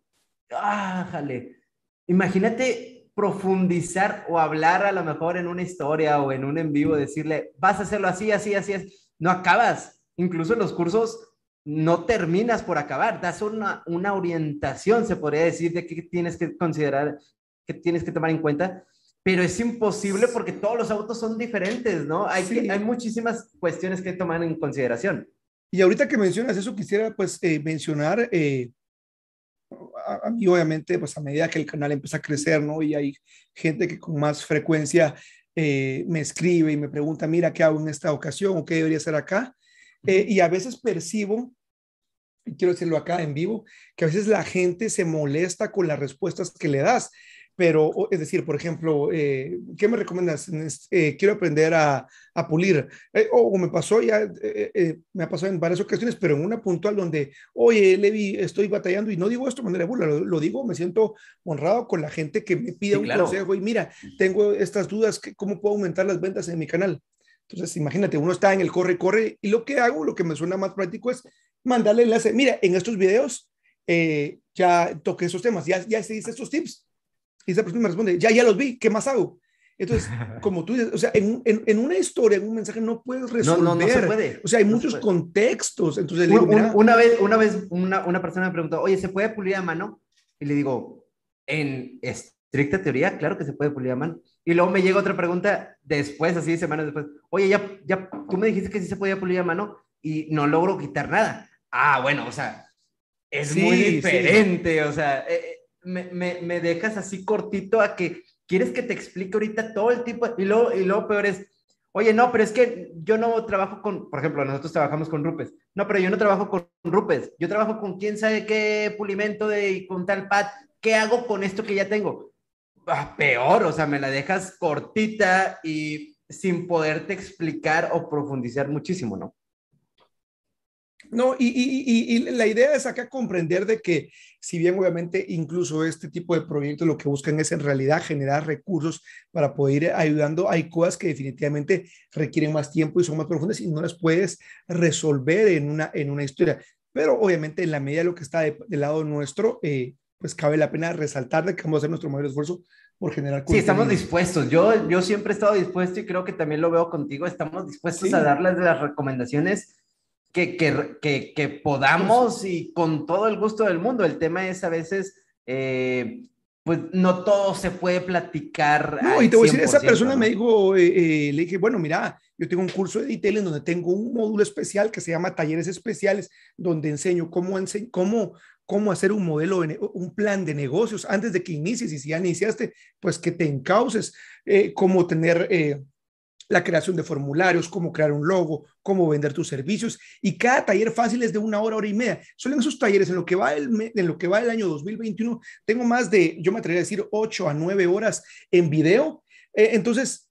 Ah, jale. Imagínate profundizar o hablar a lo mejor en una historia o en un en vivo, decirle, vas a hacerlo así, así, así, es. no acabas. Incluso en los cursos no terminas por acabar, das una, una orientación, se podría decir, de qué tienes que considerar, qué tienes que tomar en cuenta, pero es imposible porque todos los autos son diferentes, ¿no? Hay, hay muchísimas cuestiones que tomar en consideración. Y ahorita que mencionas eso, quisiera pues eh, mencionar, eh, a, mí obviamente, pues a medida que el canal empieza a crecer, ¿no? Y hay gente que con más frecuencia eh, me escribe y me pregunta, mira, ¿qué hago en esta ocasión o qué debería hacer acá? y a veces percibo, y quiero decirlo acá en vivo, que a veces la gente se molesta con las respuestas que le das pero es decir, por ejemplo, eh, ¿qué me recomiendas? Eh, quiero aprender a, a pulir. Eh, o me pasó ya, me ha pasado en varias ocasiones, pero en una puntual donde, oye, Levi, estoy batallando y no digo esto de manera burla, lo, digo, me siento honrado con la gente que me pide un consejo y mira, tengo estas dudas, ¿cómo puedo aumentar las ventas en mi canal? Entonces, imagínate, uno está en el corre, corre y lo que hago, lo que me suena más práctico es mandarle enlace. Mira, en estos videos ya toqué esos temas, ya, ya se dice estos tips y esa persona me responde, ya, ya los vi, ¿qué más hago? Entonces, como tú dices, o sea, en, en, en, una historia, en un mensaje, no puedes resolver. No, no, no se puede. O sea, hay muchos contextos. Entonces, digo, una vez, una, vez una, una, persona me preguntó, oye, ¿se puede pulir a mano? Y le digo, en estricta teoría, claro que se puede pulir a mano. Y luego me llega otra pregunta después, así semanas después, oye, ya, ya, tú me dijiste que sí se podía pulir a mano y no logro quitar nada. Ah, bueno, o sea, es muy diferente, o sea, eh, me, me, dejas así cortito a que quieres que te explique ahorita todo el tipo, y luego, y luego peor es, oye, no, pero es que yo no trabajo con, por ejemplo, nosotros trabajamos con Rupes, no, pero yo no trabajo con Rupes, yo trabajo con quién sabe qué pulimento de, con tal pad, ¿qué hago con esto que ya tengo? Ah, peor, o sea, me la dejas cortita y sin poderte explicar o profundizar muchísimo, ¿no? No, y, y, y, la idea es acá comprender de que si bien obviamente incluso este tipo de proyectos lo que buscan es en realidad generar recursos para poder ir ayudando, hay cosas que definitivamente requieren más tiempo y son más profundas y no las puedes resolver en una, en una historia. Pero obviamente en la medida de lo que está del lado nuestro, eh, pues cabe la pena resaltar de que vamos a hacer nuestro mayor esfuerzo por generar Sí, estamos dispuestos. Yo, yo siempre he estado dispuesto y creo que también lo veo contigo. Estamos dispuestos a darles las recomendaciones que, que, que, podamos y con todo el gusto del mundo. El tema es a veces, eh, pues no todo se puede platicar. No, y te voy a decir, esa persona me dijo, eh, eh, le dije, bueno, mira, yo tengo un curso de detail en donde tengo un módulo especial que se llama talleres especiales, donde enseño cómo, cómo, cómo hacer un modelo, un plan de negocios antes de que inicies y si ya iniciaste, pues que te encauces, cómo tener la creación de formularios, cómo crear un logo, cómo vender tus servicios y cada taller fácil es de una hora, hora y media. Solo en esos talleres, en lo que va el, en lo que va el año 2021, tengo más de, yo me atrevería a decir, 8 a 9 horas en video. Eh, entonces,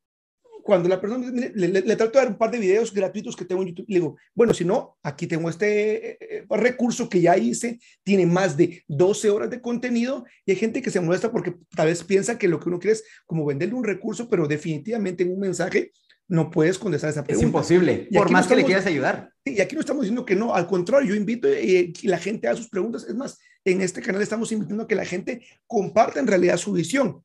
cuando la persona le, le, trato de dar un par de videos gratuitos que tengo en YouTube, le digo, bueno, si no, aquí tengo este eh, eh, recurso que ya hice, tiene más de 12 horas de contenido y hay gente que se molesta porque tal vez piensa que lo que uno quiere es como venderle un recurso, pero definitivamente en un mensaje no puedes contestar esa pregunta. Es imposible, por más que le quieras ayudar. Y aquí no estamos diciendo que no, al contrario, yo invito y, la gente a sus preguntas. Es más, en este canal estamos invitando a que la gente comparta en realidad su visión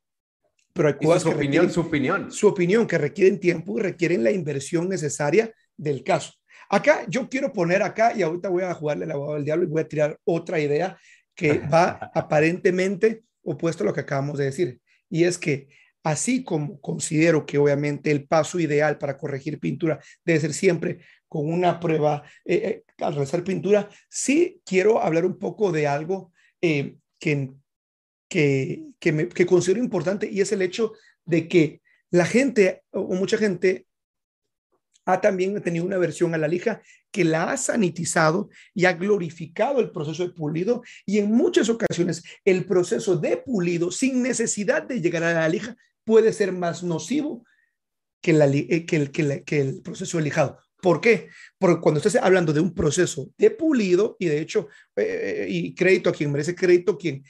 pero hay cosas su opinión, su opinión. Su opinión, que requieren tiempo y requieren la inversión necesaria del caso. Acá yo quiero poner acá, y ahorita voy a jugarle la abogado del diablo y voy a tirar otra idea que va aparentemente opuesto a lo que acabamos de decir. Y es que así como considero que obviamente el paso ideal para corregir pintura debe ser siempre con una prueba eh, eh, al realizar pintura, sí quiero hablar un poco de algo eh, que que, que, considero importante y es el hecho de que la gente o mucha gente ha también tenido una versión a la lija que la ha sanitizado y ha glorificado el proceso de pulido y en muchas ocasiones el proceso de pulido sin necesidad de llegar a la lija puede ser más nocivo que, la, eh, que, el, que el proceso de lijado. ¿Por qué? Porque cuando estás hablando de un proceso de pulido, y de hecho, eh, y crédito a quien merece crédito, quien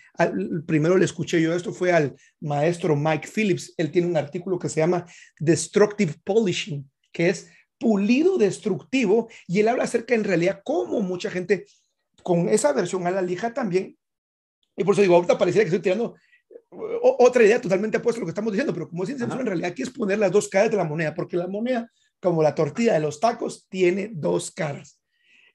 primero le escuché yo esto fue al maestro Mike Phillips. Él tiene un artículo que se llama Destructive Polishing, que es pulido destructivo, y él habla acerca en realidad cómo mucha gente con esa versión a la lija también, y por eso digo, ahorita pareciera que estoy tirando otra idea totalmente opuesta a lo que estamos diciendo, pero como es en realidad aquí es poner las dos caras de la moneda, porque la moneda como la tortilla de los tacos, tiene dos caras.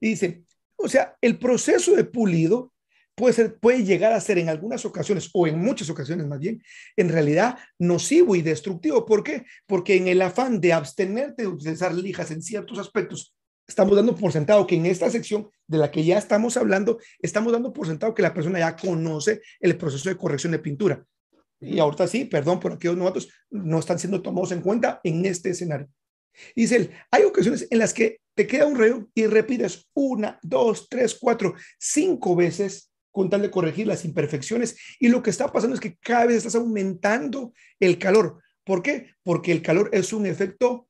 Y dice, o sea, el proceso de pulido puede, ser, puede llegar a ser en algunas ocasiones, o en muchas ocasiones más bien, en realidad nocivo y destructivo. ¿Por qué? Porque en el afán de abstenerte de utilizar lijas en ciertos aspectos, estamos dando por sentado que en esta sección de la que ya estamos hablando, estamos dando por sentado que la persona ya conoce el proceso de corrección de pintura. Y ahorita sí, perdón por aquellos novatos, no están siendo tomados en cuenta en este escenario. Dice él, hay ocasiones en las que te queda un rayo y repites una, dos, tres, cuatro, cinco veces con tal de corregir las imperfecciones y lo que está pasando es que cada vez estás aumentando el calor. ¿Por qué? Porque el calor es un efecto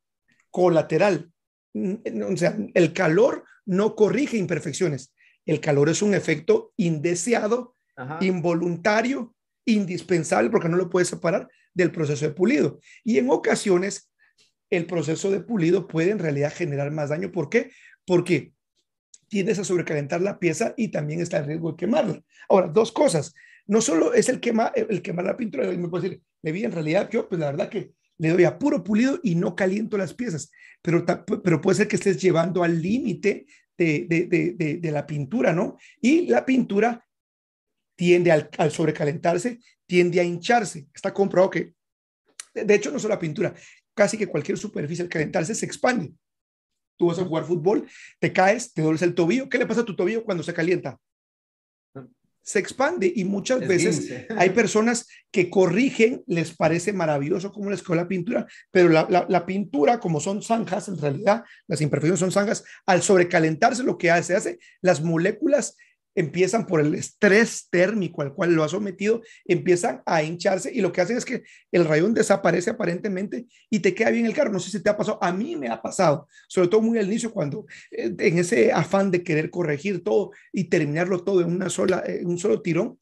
colateral. O sea, el calor no corrige imperfecciones. El calor es un efecto indeseado, involuntario, indispensable porque no lo puedes separar del proceso de pulido. Y en ocasiones el proceso de pulido puede en realidad generar más daño. ¿Por qué? Porque tiendes a sobrecalentar la pieza y también está el riesgo de quemarla. Ahora, dos cosas. No solo es el, quema, el quemar la pintura, me puede decir, vi en realidad yo, pues la verdad que le doy a puro pulido y no caliento las piezas, pero, pero puede ser que estés llevando al límite de, de, de, la pintura, ¿no? Y la pintura tiende al, al sobrecalentarse, tiende a hincharse. Está comprobado que, de hecho, no solo la pintura, casi que cualquier superficie al calentarse se expande. Tú vas a jugar fútbol, te caes, te duele el tobillo. ¿Qué le pasa a tu tobillo cuando se calienta? Se expande y muchas veces hay personas que corrigen, les parece maravilloso como les quedó la pintura, pero la, la, pintura, como son zanjas, en realidad las imperfecciones son zanjas, al sobrecalentarse lo que hace, hace las moléculas empiezan por el estrés térmico al cual lo ha sometido, empiezan a hincharse y lo que hacen es que el rayón desaparece aparentemente y te queda bien el carro. No sé si te ha pasado, a mí me ha pasado, sobre todo muy al inicio cuando eh, en ese afán de querer corregir todo y terminarlo todo en una sola, en un solo tirón,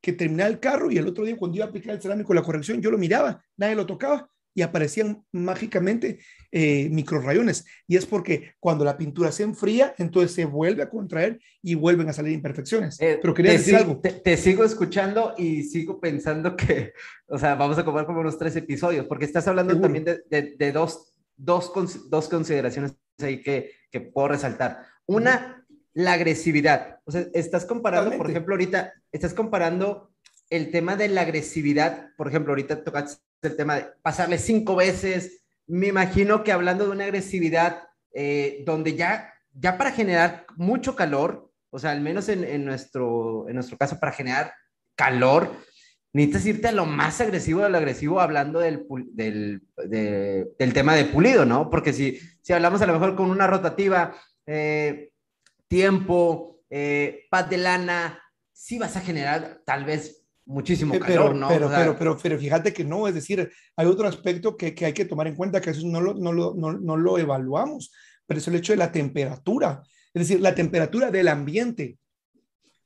que terminaba el carro y el otro día cuando iba a aplicar el cerámico la corrección, yo lo miraba, nadie lo tocaba y aparecían mágicamente eh, microrayones. Y es porque cuando la pintura se enfría, entonces se vuelve a contraer y vuelven a salir imperfecciones. Eh, Pero quería decir algo. Te, sigo escuchando y sigo pensando que, o sea, vamos a comer como unos tres episodios, porque estás hablando también de, de, dos, dos, dos, consideraciones ahí que, que puedo resaltar. Una, la agresividad. O sea, estás comparando, por ejemplo, ahorita, estás comparando el tema de la agresividad, por ejemplo, ahorita tocaste el tema de pasarle cinco veces. Me imagino que hablando de una agresividad eh, donde ya, ya para generar mucho calor, o sea, al menos en, nuestro, en nuestro caso, para generar calor, necesitas irte a lo más agresivo de lo agresivo hablando del, del, del tema de pulido, ¿no? Porque si, si hablamos a lo mejor con una rotativa, eh, tiempo, eh, de lana, sí vas a generar tal vez muchísimo calor, pero, ¿no? Pero, O sea, pero, pero, pero fíjate que no, es decir, hay otro aspecto que, que hay que tomar en cuenta, que eso no lo, no, lo, no, no lo evaluamos, pero es el hecho de la temperatura, es decir, la temperatura del ambiente.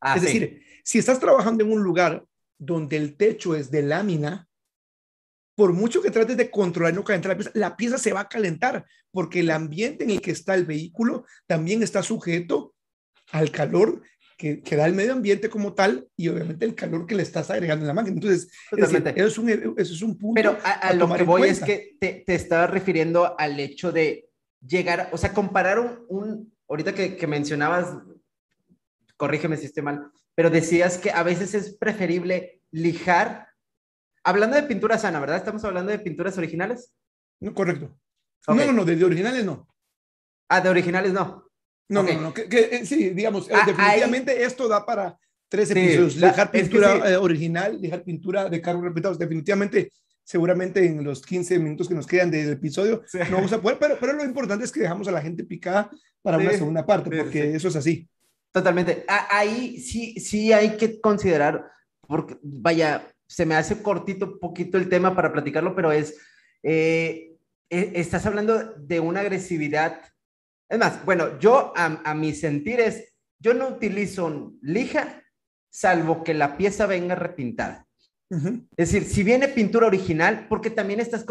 ah, es sí. decir, si estás trabajando en un lugar donde el techo es de lámina, por mucho que trates de controlar y no calentar la pieza, la pieza se va a calentar porque el ambiente en el que está el vehículo también está sujeto al calor que, que da el medio ambiente como tal y obviamente el calor que le estás agregando en la máquina. Entonces, es decir, eso, es un, eso es un punto. Pero a, a a lo que en voy es cuenta. que te, te estaba refiriendo al hecho de llegar, o sea, comparar un, un- ahorita que, que mencionabas, corrígeme si estoy mal, pero decías que a veces es preferible lijar, hablando de pintura sana, ¿verdad? Estamos hablando de pinturas originales. No, correcto. No, no, no, de, de originales no. Ah, de originales no. No, Ok. no, no. Que, que, eh, sí, digamos, eh, Ah, definitivamente esto da para tres Sí, episodios. da- Dejar es que pintura sí. eh, original, dejar pintura de cargos respetados. Definitivamente, seguramente en los 15 minutos que nos quedan del episodio Sí. no vamos a poder, pero, pero lo importante es que dejamos a la gente picada para una Sí, segunda parte, sí, porque sí. eso es así. Totalmente. A- Ahí sí, sí hay que considerar, porque vaya, se me hace cortito poquito el tema para platicarlo, pero es, eh, eh, estás hablando de una agresividad. Es más, bueno, yo a, a mi sentir es, yo no utilizo lija, salvo que la pieza venga repintada. Es decir, si viene pintura original, porque también estás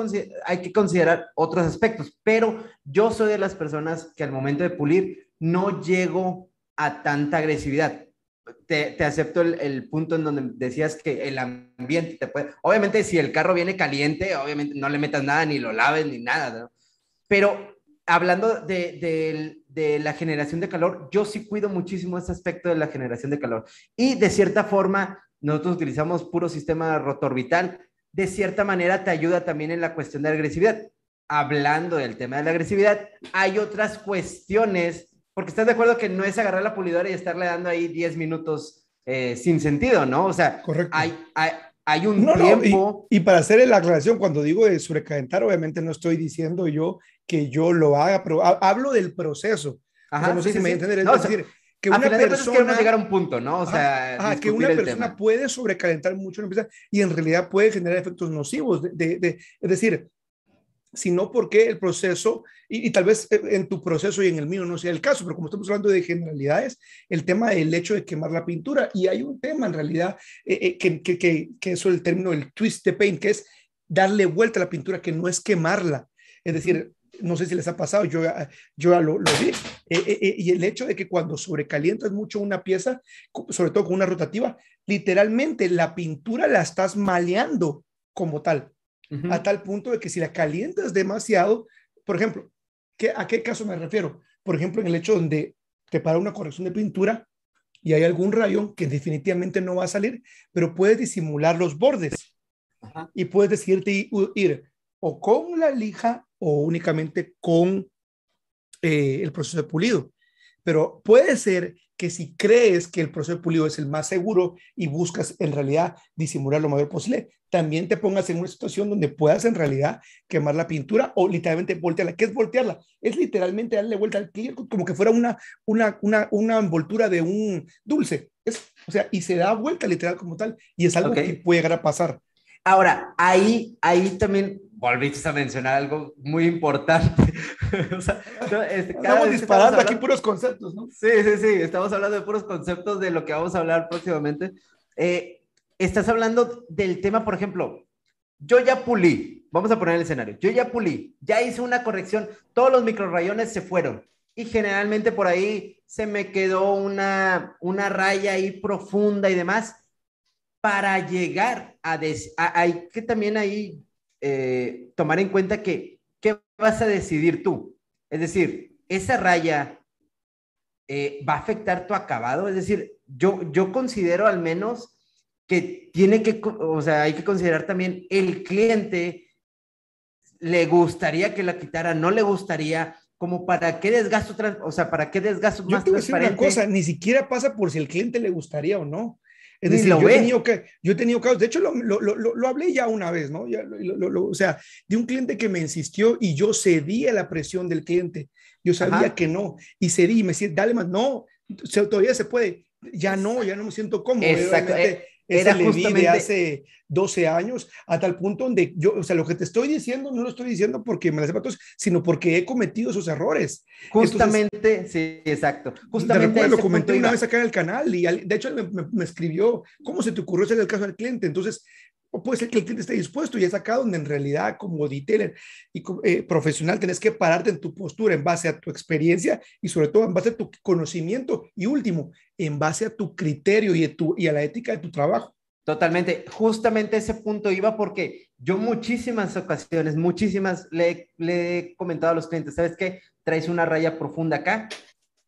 hay que considerar otros aspectos, pero yo soy de las personas que al momento de pulir no llego a tanta agresividad. Te, te acepto el, el punto en donde decías que el ambiente te puede... Obviamente, si el carro viene caliente, obviamente no le metas nada, ni lo laves, ni nada, ¿no? Pero hablando de, de- de la generación de calor, yo sí cuido muchísimo ese aspecto de la generación de calor. Y de cierta forma, nosotros utilizamos puro sistema rotorbital. De cierta manera, te ayuda también en la cuestión de la agresividad. Hablando del tema de la agresividad, hay otras cuestiones, porque estás de acuerdo que no es agarrar la pulidora y estarle dando ahí 10 minutos eh, sin sentido, ¿no? O sea, Correcto. hay, hay, hay un No, no, tiempo. y, y para hacer la aclaración, cuando digo de sobrecalentar, obviamente no estoy diciendo yo que yo lo haga, pero ha- hablo del proceso. O sea, no sé sí, si sí, me sí. entender, es No, o sea, decir, que una persona... queremos llegar a un punto, ¿no? O sea, Ajá, que discutir una persona puede sobrecalentar mucho en la pieza y en realidad puede generar efectos nocivos. De, de- de- es decir, sino porque el proceso, y, tal vez eh, en tu proceso y en el mío no sea el caso, pero como estamos hablando de generalidades, el tema del hecho de quemar la pintura, y hay un tema en realidad eh, eh, que, que, que, que eso el término del twist de paint, que es darle vuelta a la pintura, que no es quemarla. Es decir, no sé si les ha pasado, yo, ya- yo lo, vi, y el hecho de que cuando sobrecalientas mucho una pieza, sobre todo con una rotativa, literalmente la pintura la estás maleando como tal, A tal punto de que si la calientas demasiado, por ejemplo, ¿qué, ¿a qué caso me refiero? Por ejemplo, en el hecho donde te para una corrección de pintura y hay algún rayón que definitivamente no va a salir, pero puedes disimular los bordes y puedes decidirte ir o con la lija o únicamente con eh, el proceso de pulido. Pero puede ser que si crees que el proceso de pulido es el más seguro y buscas en realidad disimular lo mayor posible, también te pongas en una situación donde puedas en realidad quemar la pintura o literalmente voltearla. ¿Qué es voltearla? Es literalmente darle vuelta al cliente como que fuera una, una, una, una envoltura de un dulce. Es, o sea, y se da vuelta literal como tal y es algo Ok. que puede llegar a pasar. Ahora, ahí, ahí también volviste a mencionar algo muy importante. O sea, no, este, Estamos disparando aquí puros conceptos, ¿no? Sí, sí, sí, estamos hablando de puros conceptos de lo que vamos a hablar próximamente. Eh, estás hablando del tema, por ejemplo, yo ya pulí, vamos a poner el escenario, yo ya pulí, ya hice una corrección, todos los microrayones se fueron y generalmente por ahí se me quedó una, una raya ahí profunda y demás. Para llegar a, des- a- hay que también ahí eh, tomar en cuenta que, ¿qué vas a decidir tú? Es decir, esa raya eh, va a afectar tu acabado. Es decir, yo, yo considero al menos que tiene que, o sea, hay que considerar también el cliente, le gustaría que la quitara, no le gustaría, como para qué desgasto, o sea, para qué desgasto Yo más te voy a decir una cosa, ni siquiera pasa por si el cliente le gustaría o no. Es decir, yo he, tenido que, yo he tenido casos, de hecho lo, lo, lo, lo- hablé ya una vez, ¿no? Ya o sea, de un cliente que me insistió y yo cedí a la presión del cliente. Yo sabía Ajá. que no, y cedí y me decía, dale más, no, todavía se puede, ya no, ya no me siento cómodo. Exacto, Obviamente, Ese Era justamente... de hace 12 años, a tal punto donde yo, o sea, lo que te estoy diciendo no lo estoy diciendo porque me las sepa todos, sino porque he cometido esos errores. Justamente, sí, exacto. Justamente. lo comenté una vez acá en el canal y de hecho me, me, escribió, ¿cómo se te ocurrió hacer el caso del cliente? Entonces, o puede ser que el cliente esté dispuesto y es acá donde en realidad como detailer y eh, profesional tenés que pararte en tu postura en base a tu experiencia y sobre todo en base a tu conocimiento y último, en base a tu criterio y a, tu, y a la ética de tu trabajo. Totalmente, justamente ese punto iba porque yo muchísimas ocasiones, muchísimas, le, he comentado a los clientes, ¿sabes qué? Traes una raya profunda acá,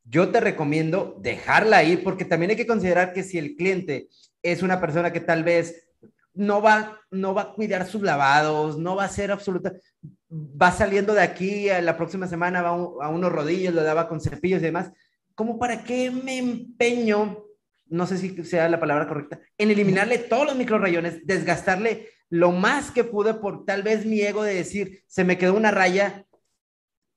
yo te recomiendo dejarla ir porque también hay que considerar que si el cliente es una persona que tal vez no va, no va a cuidar sus lavados, no va a ser absoluta, va saliendo de aquí, a la próxima semana va a unos rodillos, lo daba con cepillos y demás, como para qué me empeño, no sé si sea la palabra correcta, en eliminarle todos los microrayones, desgastarle lo más que pude por tal vez mi ego de decir, se me quedó una raya,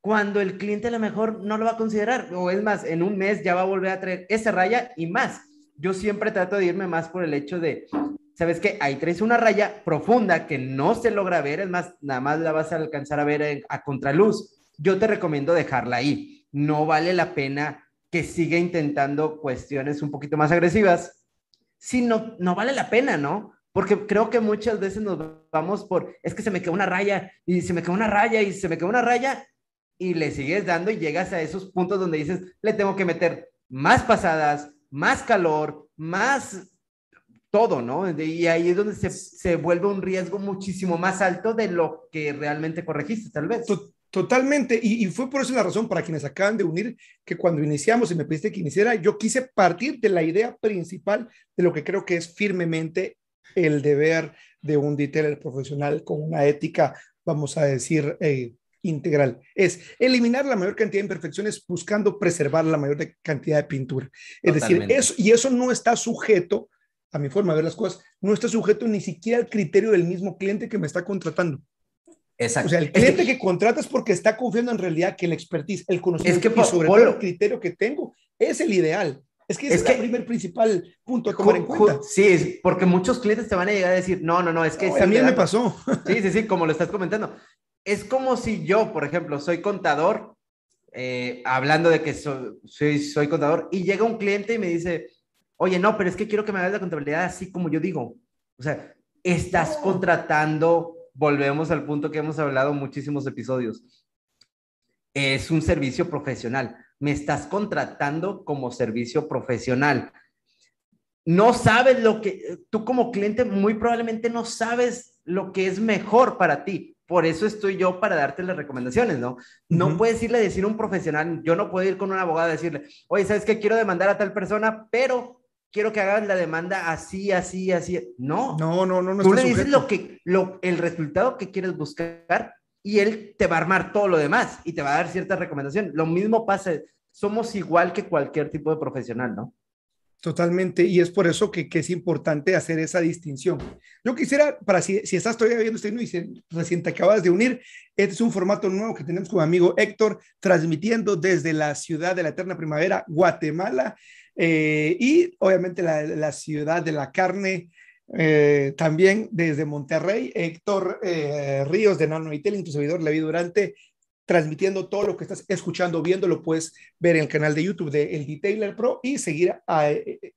cuando el cliente a lo mejor no lo va a considerar, o es más, en un mes ya va a volver a traer esa raya y más. Yo siempre trato de irme más por el hecho de, ¿sabes qué? Ahí traes una raya profunda que no se logra ver, es más, nada más la vas a alcanzar a ver a contraluz. Yo te recomiendo dejarla ahí. No vale la pena que siga intentando cuestiones un poquito más agresivas. Si no, no vale la pena, ¿no? Porque creo que muchas veces nos vamos por, es que se me quedó una raya y se me quedó una raya y se me quedó una raya y le sigues dando y llegas a esos puntos donde dices, le tengo que meter más pasadas, más calor, más todo, ¿no? Y ahí es donde se, vuelve un riesgo muchísimo más alto de lo que realmente corregiste, tal vez. Totalmente, y, fue por eso la razón para quienes acaban de unir que cuando iniciamos y me pediste que iniciara, yo quise partir de la idea principal de lo que creo que es firmemente el deber de un detailer profesional con una ética, vamos a decir, eh, integral. Es eliminar la mayor cantidad de imperfecciones buscando preservar la mayor cantidad de pintura. Es decir, eso, y eso no está sujeto a mi forma de ver las cosas, no está sujeto ni siquiera al criterio del mismo cliente que me está contratando. Exacto. O sea, el cliente que, contrata es porque está confiando en realidad que la expertise, el conocimiento es que, y sobre todo el criterio que tengo es el ideal. Es que ese es, el primer principal punto a tomar en cuenta. Sí, porque muchos clientes te van a llegar a decir, no, no, no, es que... No, también me pasó. Sí, sí, sí, como lo estás comentando. Es como si yo, por ejemplo, soy contador, eh, hablando de que soy, soy contador, y llega un cliente y me dice, oye, no, pero es que quiero que me hagas la contabilidad así como yo digo. O sea, estás contratando, volvemos al punto que hemos hablado muchísimos episodios. Es un servicio profesional. Me estás contratando como servicio profesional. No sabes lo que, tú como cliente muy probablemente no sabes lo que es mejor para ti. Por eso estoy yo para darte las recomendaciones, ¿no? No puedes irle a decir a un profesional, yo no puedo ir con un abogado a decirle, oye, ¿sabes qué? Quiero demandar a tal persona, pero quiero que hagas la demanda así, así, así. No. No, no, no. no Tú le dices lo que, lo, el resultado que quieres buscar y él te va a armar todo lo demás y te va a dar cierta recomendación. Lo mismo pasa, somos igual que cualquier tipo de profesional, ¿no? Totalmente, y es por eso que, que, es importante hacer esa distinción. Yo quisiera, para si, si estás todavía viendo este y si recién te acabas de unir, este es un formato nuevo que tenemos con mi amigo Héctor, transmitiendo desde la ciudad de la eterna primavera, Guatemala. Eh, y obviamente la, ciudad de la carne, eh, también desde Monterrey, Héctor eh, Ríos de Nano Detailing, tu servidor Levi Durante, transmitiendo todo lo que estás escuchando, viendo, lo puedes ver en el canal de YouTube de El Detailer Pro y seguir a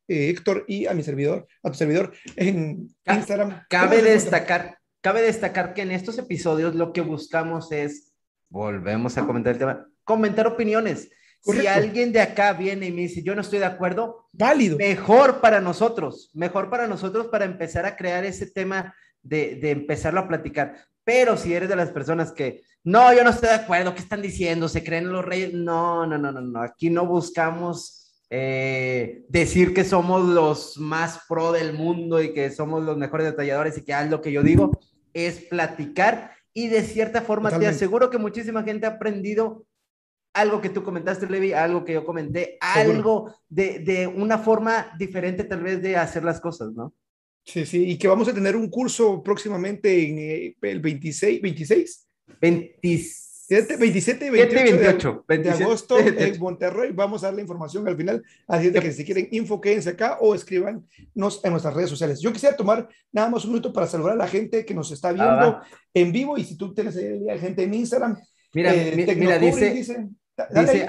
Héctor y a mi servidor, a tu servidor en Instagram. Cabe destacar, cabe destacar que en estos episodios lo que buscamos es, volvemos a comentar el tema, comentar opiniones si alguien de acá viene y me dice, yo no estoy de acuerdo, válido. Mejor para nosotros, mejor para nosotros para empezar a crear ese tema de, de empezarlo a platicar. Pero si eres de las personas que, no, yo no estoy de acuerdo, ¿qué están diciendo? ¿Se creen los reyes? No, no, no, no, no. Aquí no buscamos eh, decir que somos los más pro del mundo y que somos los mejores detalladores y que haz lo que yo digo. Es platicar y de cierta forma te aseguro que muchísima gente ha aprendido algo que tú comentaste, Levi, algo que yo comenté, algo de, de, una forma diferente tal vez de hacer las cosas, ¿no? Sí, sí, y que vamos a tener un curso próximamente en eh, el 26, 26. 26 27 y 28, de, agosto en Monterrey. Vamos a dar la información al final. Así de que si quieren info, quédense acá o escríbanos en nuestras redes sociales. Yo quisiera tomar nada más un minuto para saludar a la gente que nos está ah, viendo en vivo y si tú tienes gente en Instagram. Mira, eh, mira, dice, dice,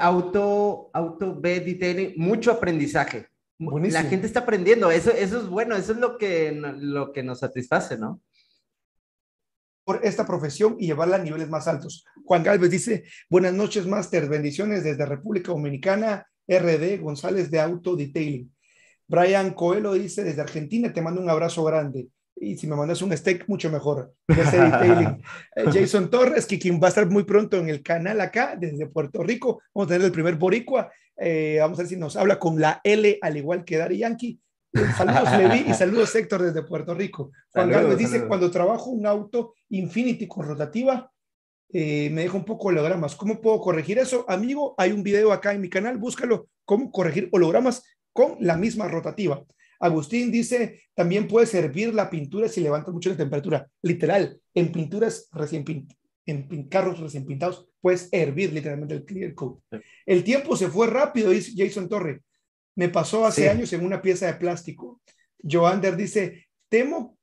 auto, auto B detailing, mucho aprendizaje. La gente está aprendiendo, eso, eso es bueno, eso es lo que, lo que nos satisface, ¿no? por esta profesión y llevarla a niveles más altos. Juan Galvez dice, buenas noches, Master, bendiciones desde República Dominicana, RD González de Auto Detailing. Brian Coelho dice, desde Argentina, te mando un abrazo grande. Y si me mandas un steak, mucho mejor. Eh, Jason Torres, que quien va a estar muy pronto en el canal acá, desde Puerto Rico. Vamos a tener el primer boricua. Eh, vamos a ver si nos habla con la L, al igual que Dari Yankee. Saludos Levi y saludos Héctor desde Puerto Rico. Juan Galvez dice, cuando trabajo un auto Infinity con rotativa, eh, me deja un poco hologramas. ¿Cómo puedo corregir eso? Amigo, hay un video acá en mi canal, búscalo, cómo corregir hologramas con la misma rotativa. Agustín dice, también puede servir la pintura si levanta mucho la temperatura. Literal, en pinturas recién pintadas en carros recién pintados, puedes hervir literalmente el clear coat. El tiempo se fue rápido, dice Jason Torre. Me pasó hace años en una pieza de plástico. Joander dice, temo,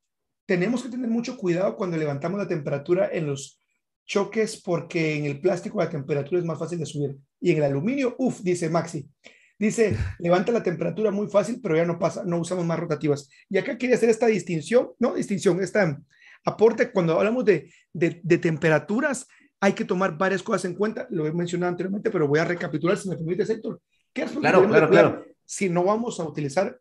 tenemos que tener mucho cuidado cuando levantamos la temperatura en los choques porque en el plástico la temperatura es más fácil de subir. Y en el aluminio, uff, dice Maxi. Dice, levanta la temperatura muy fácil, pero ya no pasa, no usamos más rotativas. Y acá quería hacer esta distinción, no distinción, esta aporte, cuando hablamos de, de, temperaturas, hay que tomar varias cosas en cuenta. Lo he mencionado anteriormente, pero voy a recapitular, si me permite, Héctor. ¿Qué es claro, claro, claro si no vamos a utilizar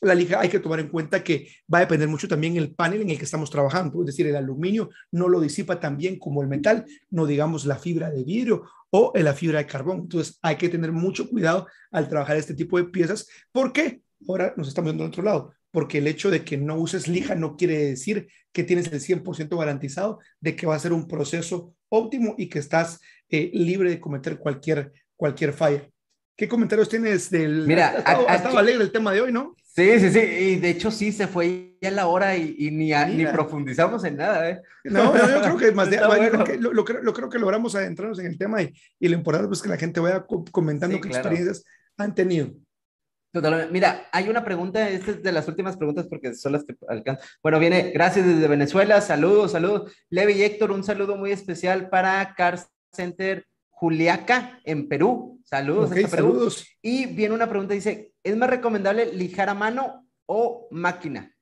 la lija, hay que tomar en cuenta que va a depender mucho también el panel en el que estamos trabajando, es decir, el aluminio no lo disipa tan bien como el metal, no digamos la fibra de vidrio o la fibra de carbón. Entonces hay que tener mucho cuidado al trabajar este tipo de piezas. ¿Por qué? Ahora nos estamos viendo del otro lado, porque el hecho de que no uses lija no quiere decir que tienes el 100% garantizado de que va a ser un proceso óptimo y que estás eh, libre de cometer cualquier, cualquier falla. ¿Qué comentarios tienes del... Mira, ha estado, alegre el tema de hoy, ¿no? Sí, sí, sí, y de hecho sí, se fue ya la hora y, ni, ni, profundizamos en nada, ¿eh? No, yo creo que más de, lo, creo, que logramos adentrarnos en el tema y, y lo importante es que la gente vaya comentando qué experiencias han tenido. Totalmente. Mira, hay una pregunta, esta es de las últimas preguntas porque son las que alcanzan. Bueno, viene, gracias desde Venezuela, saludos, saludos. Levi y Héctor, un saludo muy especial para Car Center Juliaca en Perú. Saludos. saludos. Y viene una pregunta, dice, ¿es más recomendable lijar a mano o máquina?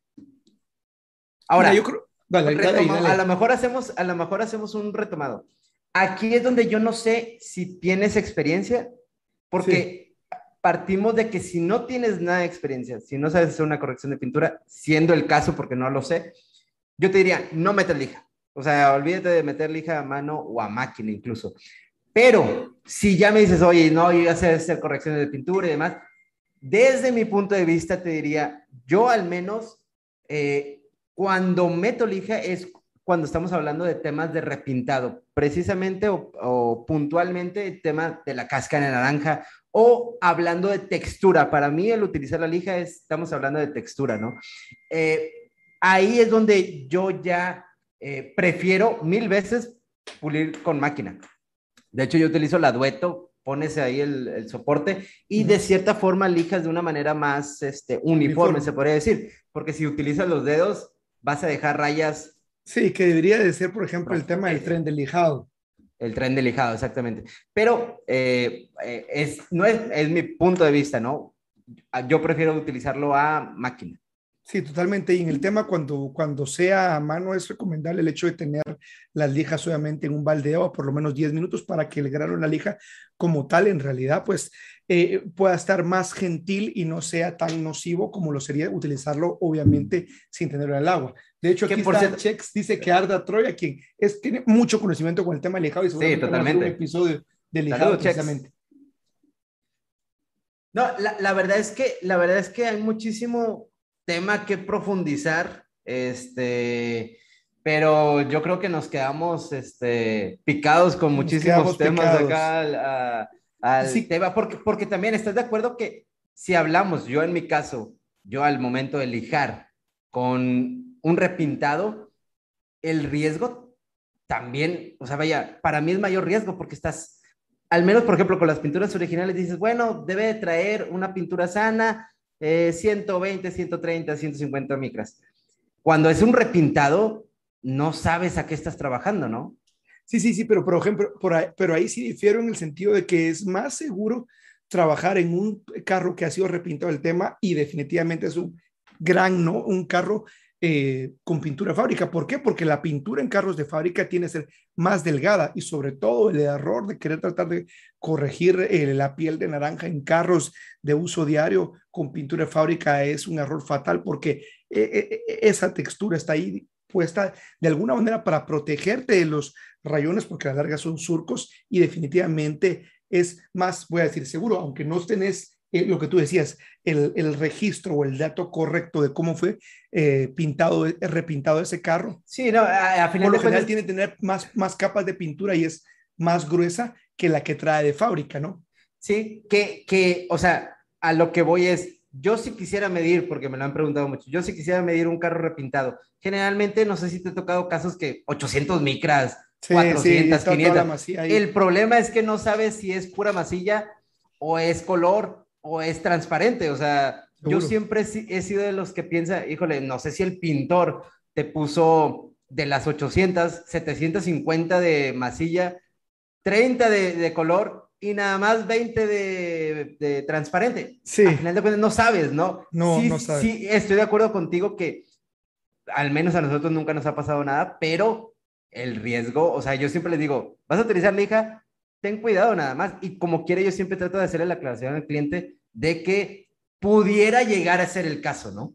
Ahora, yo creo... a lo mejor hacemos, a lo mejor hacemos un retomado. Aquí es donde yo no sé si tienes experiencia, porque partimos de que si no tienes nada de experiencia, si no sabes hacer una corrección de pintura, siendo el caso porque no lo sé, yo te diría, no metas lija. O sea, olvídate de meter lija a mano o a máquina incluso. Pero si ya me dices, oye, no, yo ya sé hacer correcciones de pintura y demás, desde mi punto de vista te diría, yo al menos, eh, cuando meto lija es cuando estamos hablando de temas de repintado, precisamente o, puntualmente el tema de la cáscara de naranja o hablando de textura. Para mí el utilizar la lija es, estamos hablando de textura, ¿no? Eh, ahí es donde yo ya eh, prefiero mil veces pulir con máquina. De hecho, yo utilizo la dueto, pones ahí el, soporte y de cierta forma lijas de una manera más este, uniforme, se podría decir, porque si utilizas los dedos vas a dejar rayas. Sí, que debería de ser, por ejemplo, el tema del tren de lijado. El tren de lijado, exactamente. Pero eh, eh, es, no es, es mi punto de vista, ¿no? Yo prefiero utilizarlo a máquina. Sí, totalmente. Y en el tema, cuando, cuando sea a mano, es recomendable el hecho de tener las lijas obviamente en un baldeo por lo menos 10 minutos para que el grano de la lija como tal, en realidad, pues eh, pueda estar más gentil y no sea tan nocivo como lo sería utilizarlo, obviamente, sin tenerlo en el agua. De hecho, aquí por está Chex, dice que Arda Troya, quien es, tiene mucho conocimiento con el tema de lijado y sí, totalmente. un episodio de lijado precisamente. No, la, la, verdad es que, la verdad es que hay muchísimo tema que profundizar, este, pero yo creo que nos quedamos este, picados con muchísimos temas acá al, tema, porque, porque también estás de acuerdo que si hablamos, yo en mi caso, yo al momento de lijar con un repintado, el riesgo también, o sea, vaya, para mí es mayor riesgo porque estás, al menos, por ejemplo, con las pinturas originales dices, bueno, debe traer una pintura sana, 120, 130, 150 micras. Cuando es un repintado, no sabes a qué estás trabajando, ¿no? Sí, sí, sí, pero por ejemplo, ahí, pero ahí sí difiero en el sentido de que es más seguro trabajar en un carro que ha sido repintado el tema y definitivamente es un gran, ¿no? Un carro eh, con pintura fábrica. ¿Por qué? Porque la pintura en carros de fábrica tiene que ser más delgada y sobre todo el error de querer tratar de corregir eh, la piel de naranja en carros de uso diario con pintura fábrica es un error fatal porque eh, esa textura está ahí puesta de alguna manera para protegerte de los rayones, porque a la larga son surcos y definitivamente es más, voy a decir, seguro, aunque no tenés eh, lo que tú decías, el, el, registro o el dato correcto de cómo fue eh, pintado, eh, repintado ese carro. Sí, no, a, final Por lo general tiene que tener más, más capas de pintura y es más gruesa que la que trae de fábrica, ¿no? Sí, que, que, o sea, a lo que voy es, yo sí quisiera medir, porque me lo han preguntado mucho, yo sí quisiera medir un carro repintado. Generalmente, no sé si te ha tocado casos que 800 micras, 400, 500. El problema es que no sabes si es pura masilla o es color o es transparente. O sea, yo siempre he sido de los que piensa, híjole, no sé si el pintor te puso de las 800, 750 de masilla, 30 de, de color y nada más 20 de, de, transparente. Sí. Al final de cuentas no sabes, ¿no? No, no sabes. Sí, estoy de acuerdo contigo que al menos a nosotros nunca nos ha pasado nada, pero el riesgo, o sea, yo siempre les digo, vas a utilizar lija, ten cuidado nada más. Y como quiere, yo siempre trato de hacerle la aclaración al cliente de que pudiera llegar a ser el caso, ¿no?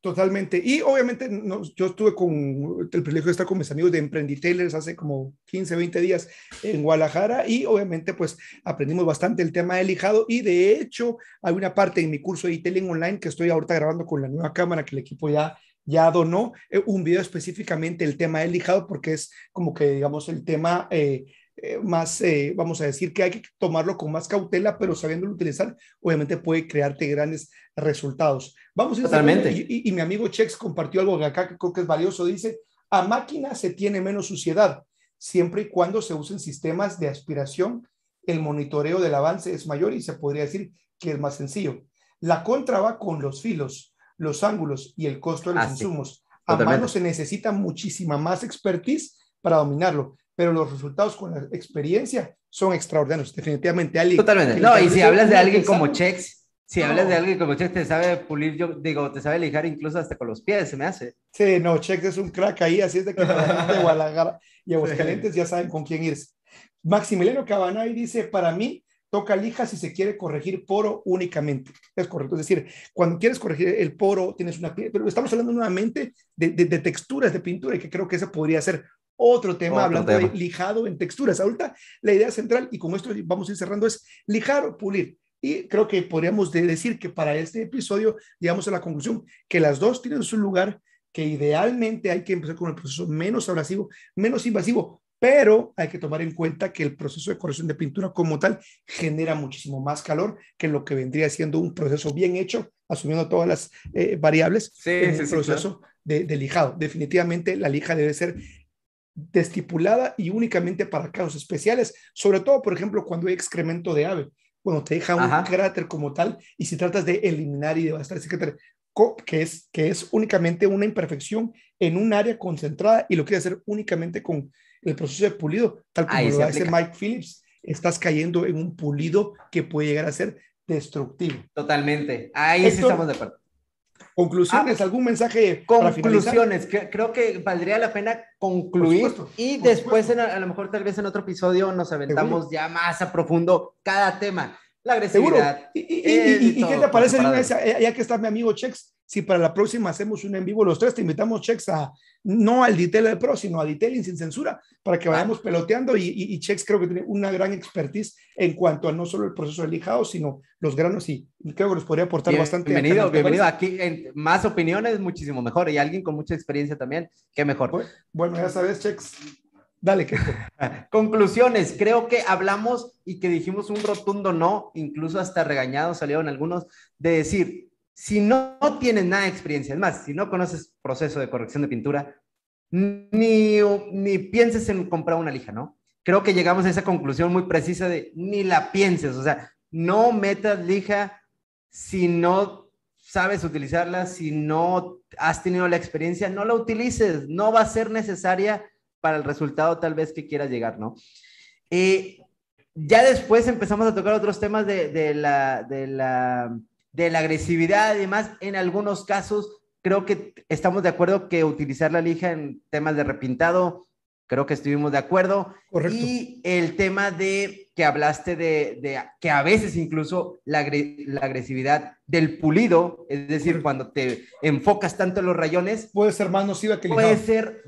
Totalmente. Y obviamente no, yo estuve con el privilegio de estar con mis amigos de Emprenditailers hace como 15, 20 días en Guadalajara y obviamente pues aprendimos bastante el tema del lijado y de hecho hay una parte en mi curso de detailing online que estoy ahorita grabando con la nueva cámara que el equipo ya ya donó eh, un video específicamente el tema del lijado porque es como que digamos el tema eh, eh, más, eh, vamos a decir que hay que tomarlo con más cautela, pero sabiéndolo utilizar, obviamente puede crearte grandes resultados. Vamos a Totalmente. Y, y, mi amigo Chex compartió algo acá que creo que es valioso. Dice, a máquina se tiene menos suciedad, siempre y cuando se usen sistemas de aspiración, el monitoreo del avance es mayor y se podría decir que es más sencillo. La contra va con los filos, los ángulos y el costo de los Ah, sí. insumos. A mano se necesita muchísima más expertise para dominarlo pero los resultados con la experiencia son extraordinarios, definitivamente. Alguien, Totalmente. No, y si hablas de alguien como Chex, si No. hablas de alguien como Chex, te sabe pulir, yo digo, te sabe lijar incluso hasta con los pies, se me hace. Sí, no, Chex es un crack ahí, así es de que la gente de Guadalajara y Aguascalientes ya saben con quién irse. Maximiliano Cabanay dice, para mí, toca lija si se quiere corregir poro únicamente. Es correcto, es decir, cuando quieres corregir el poro, tienes una piel, pero estamos hablando nuevamente de, de, de texturas de pintura y que creo que ese podría ser otro tema, Otro hablando tema. de lijado en texturas. Ahorita la idea central, y con esto vamos a ir cerrando, es lijar o pulir. Y creo que podríamos de decir que para este episodio llegamos a la conclusión que las dos tienen su lugar, que idealmente hay que empezar con el proceso menos abrasivo, menos invasivo, pero hay que tomar en cuenta que el proceso de corrección de pintura como tal genera muchísimo más calor que lo que vendría siendo un proceso bien hecho, asumiendo todas las eh, variables Sí, en sí, el sí, proceso de, de lijado. Definitivamente la lija debe ser estipulada y únicamente para casos especiales, sobre todo, por ejemplo, cuando hay excremento de ave, cuando te deja un Ajá. cráter como tal y si tratas de eliminar y devastar ese cráter, que es, que es únicamente una imperfección en un área concentrada y lo quieres hacer únicamente con el proceso de pulido, tal como Ahí lo hace. Mike Phillips, estás cayendo en un pulido que puede llegar a ser destructivo. Totalmente. Ahí sí estamos de acuerdo. Conclusiones, algún mensaje? Conclusiones, que, creo que valdría la pena concluir supuesto, y después, en a, lo mejor tal vez en otro episodio nos aventamos ya más a profundo cada tema. La agresividad. ¿Y, y, eh, y- y- y qué te parece, por de una separado. vez, eh, ya que está mi amigo Chex, si para la próxima hacemos un en vivo los tres, te invitamos Chex a, no al Detail Pro, sino a Detailing sin censura, para que vayamos peloteando y, y, y Chex creo que tiene una gran expertise en cuanto a no solo el proceso de lijado, sino los granos y creo que nos podría aportar bastante. al Bienvenido, canal, ¿te bienvenido. Aquí en más opiniones, muchísimo mejor. Y alguien con mucha experiencia también, qué mejor. Bu- Bueno, ya sabes, Chex. Dale, que Conclusiones, creo que hablamos y que dijimos un rotundo no, incluso hasta regañados salieron algunos, de decir, si no tienes nada de experiencia, es más, si no conoces proceso de corrección de pintura, ni, ni pienses en comprar una lija, ¿no? Creo que llegamos a esa conclusión muy precisa de ni la pienses, o sea, no metas lija si no sabes utilizarla, si no has tenido la experiencia, no la utilices, no va a ser necesaria para el resultado tal vez que quieras llegar, ¿no? Y ya después empezamos a tocar otros temas de, de, la, de, la, de la agresividad y demás. En algunos casos, creo que estamos de acuerdo que utilizar la lija en temas de repintado, creo que estuvimos de acuerdo. Correcto. Y el tema de que hablaste de, de que a veces incluso la, la, agresividad del pulido, es decir, Correcto. cuando te enfocas tanto en los rayones, puede ser más nociva que Puede ser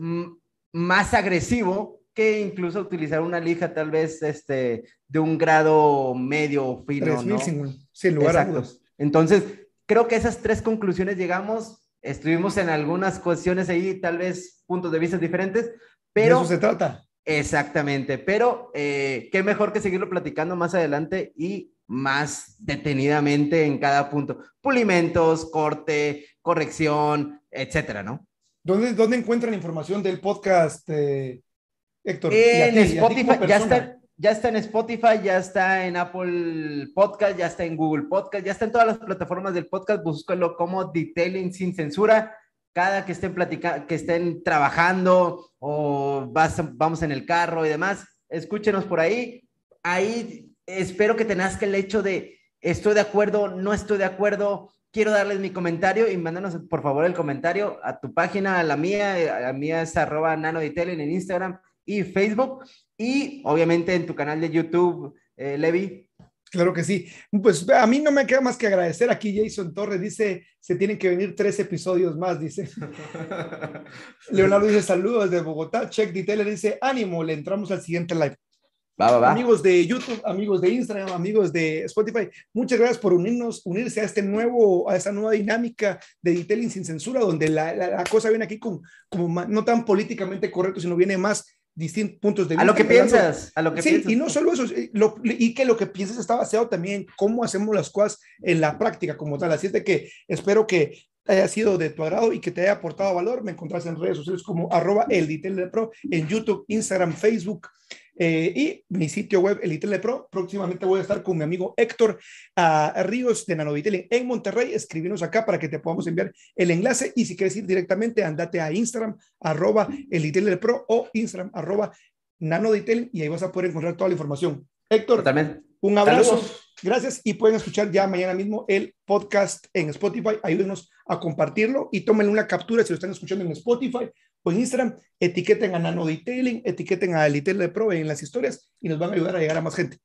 más agresivo que incluso utilizar una lija tal vez este, de un grado medio fino. 3000 ¿no? sin, sin lugar Exacto. a dudas. Entonces, creo que esas tres conclusiones llegamos. Estuvimos en algunas cuestiones ahí, tal vez puntos de vista diferentes, pero... De eso se trata. Exactamente, pero eh, qué mejor que seguirlo platicando más adelante y más detenidamente en cada punto. Pulimentos, corte, corrección, etcétera, ¿no? ¿Dónde, ¿Dónde encuentran información del podcast, eh, Héctor? En ti, Spotify, ya está, ya está en Spotify, ya está en Apple Podcast, ya está en Google Podcast, ya está en todas las plataformas del podcast. Búscalo como Detailing sin censura. Cada que estén platicando, que estén trabajando o vas, vamos en el carro y demás, escúchenos por ahí. Ahí espero que te nazca el hecho de estoy de acuerdo, no estoy de acuerdo, quiero darles mi comentario y mándanos por favor el comentario a tu página, a la mía, a la mía es arroba nanodetailing en Instagram y Facebook y obviamente en tu canal de YouTube, eh, Levi. Claro que sí. Pues a mí no me queda más que agradecer. Aquí Jason Torres dice, se tienen que venir tres episodios más, dice. Leonardo dice, saludos desde Bogotá. Check Detailer dice, ánimo, le entramos al siguiente live. Va, va, va. Amigos de YouTube, amigos de Instagram, amigos de Spotify, muchas gracias por unirnos, unirse a este nuevo, a esta nueva dinámica de detailing sin censura, donde la, la, la cosa viene aquí con, como no tan políticamente correcto, sino viene más distintos puntos de vista. A lo que piensas, a lo que sí, piensas. y no solo eso, lo, y que lo que piensas está basado también en cómo hacemos las cosas en la práctica como tal. Así es de que espero que haya sido de tu agrado y que te haya aportado valor. Me encontrás en redes sociales como arroba el de Pro, en YouTube, Instagram, Facebook, eh, y mi sitio web, el Detailing Pro. Próximamente voy a estar con mi amigo Héctor uh, Ríos de Nanodetailing en Monterrey. Escribinos acá para que te podamos enviar el enlace. Y si quieres ir directamente, andate a Instagram, arroba el Pro o Instagram, arroba Nanodetailing y ahí vas a poder encontrar toda la información. Héctor, Totalmente. un abrazo. Saludos. Gracias y pueden escuchar ya mañana mismo el podcast en Spotify. Ayúdenos a compartirlo y tómenle una captura si lo están escuchando en Spotify o en Instagram. Etiqueten a Nano Detailing, etiqueten a Detailing Pro en las historias y nos van a ayudar a llegar a más gente.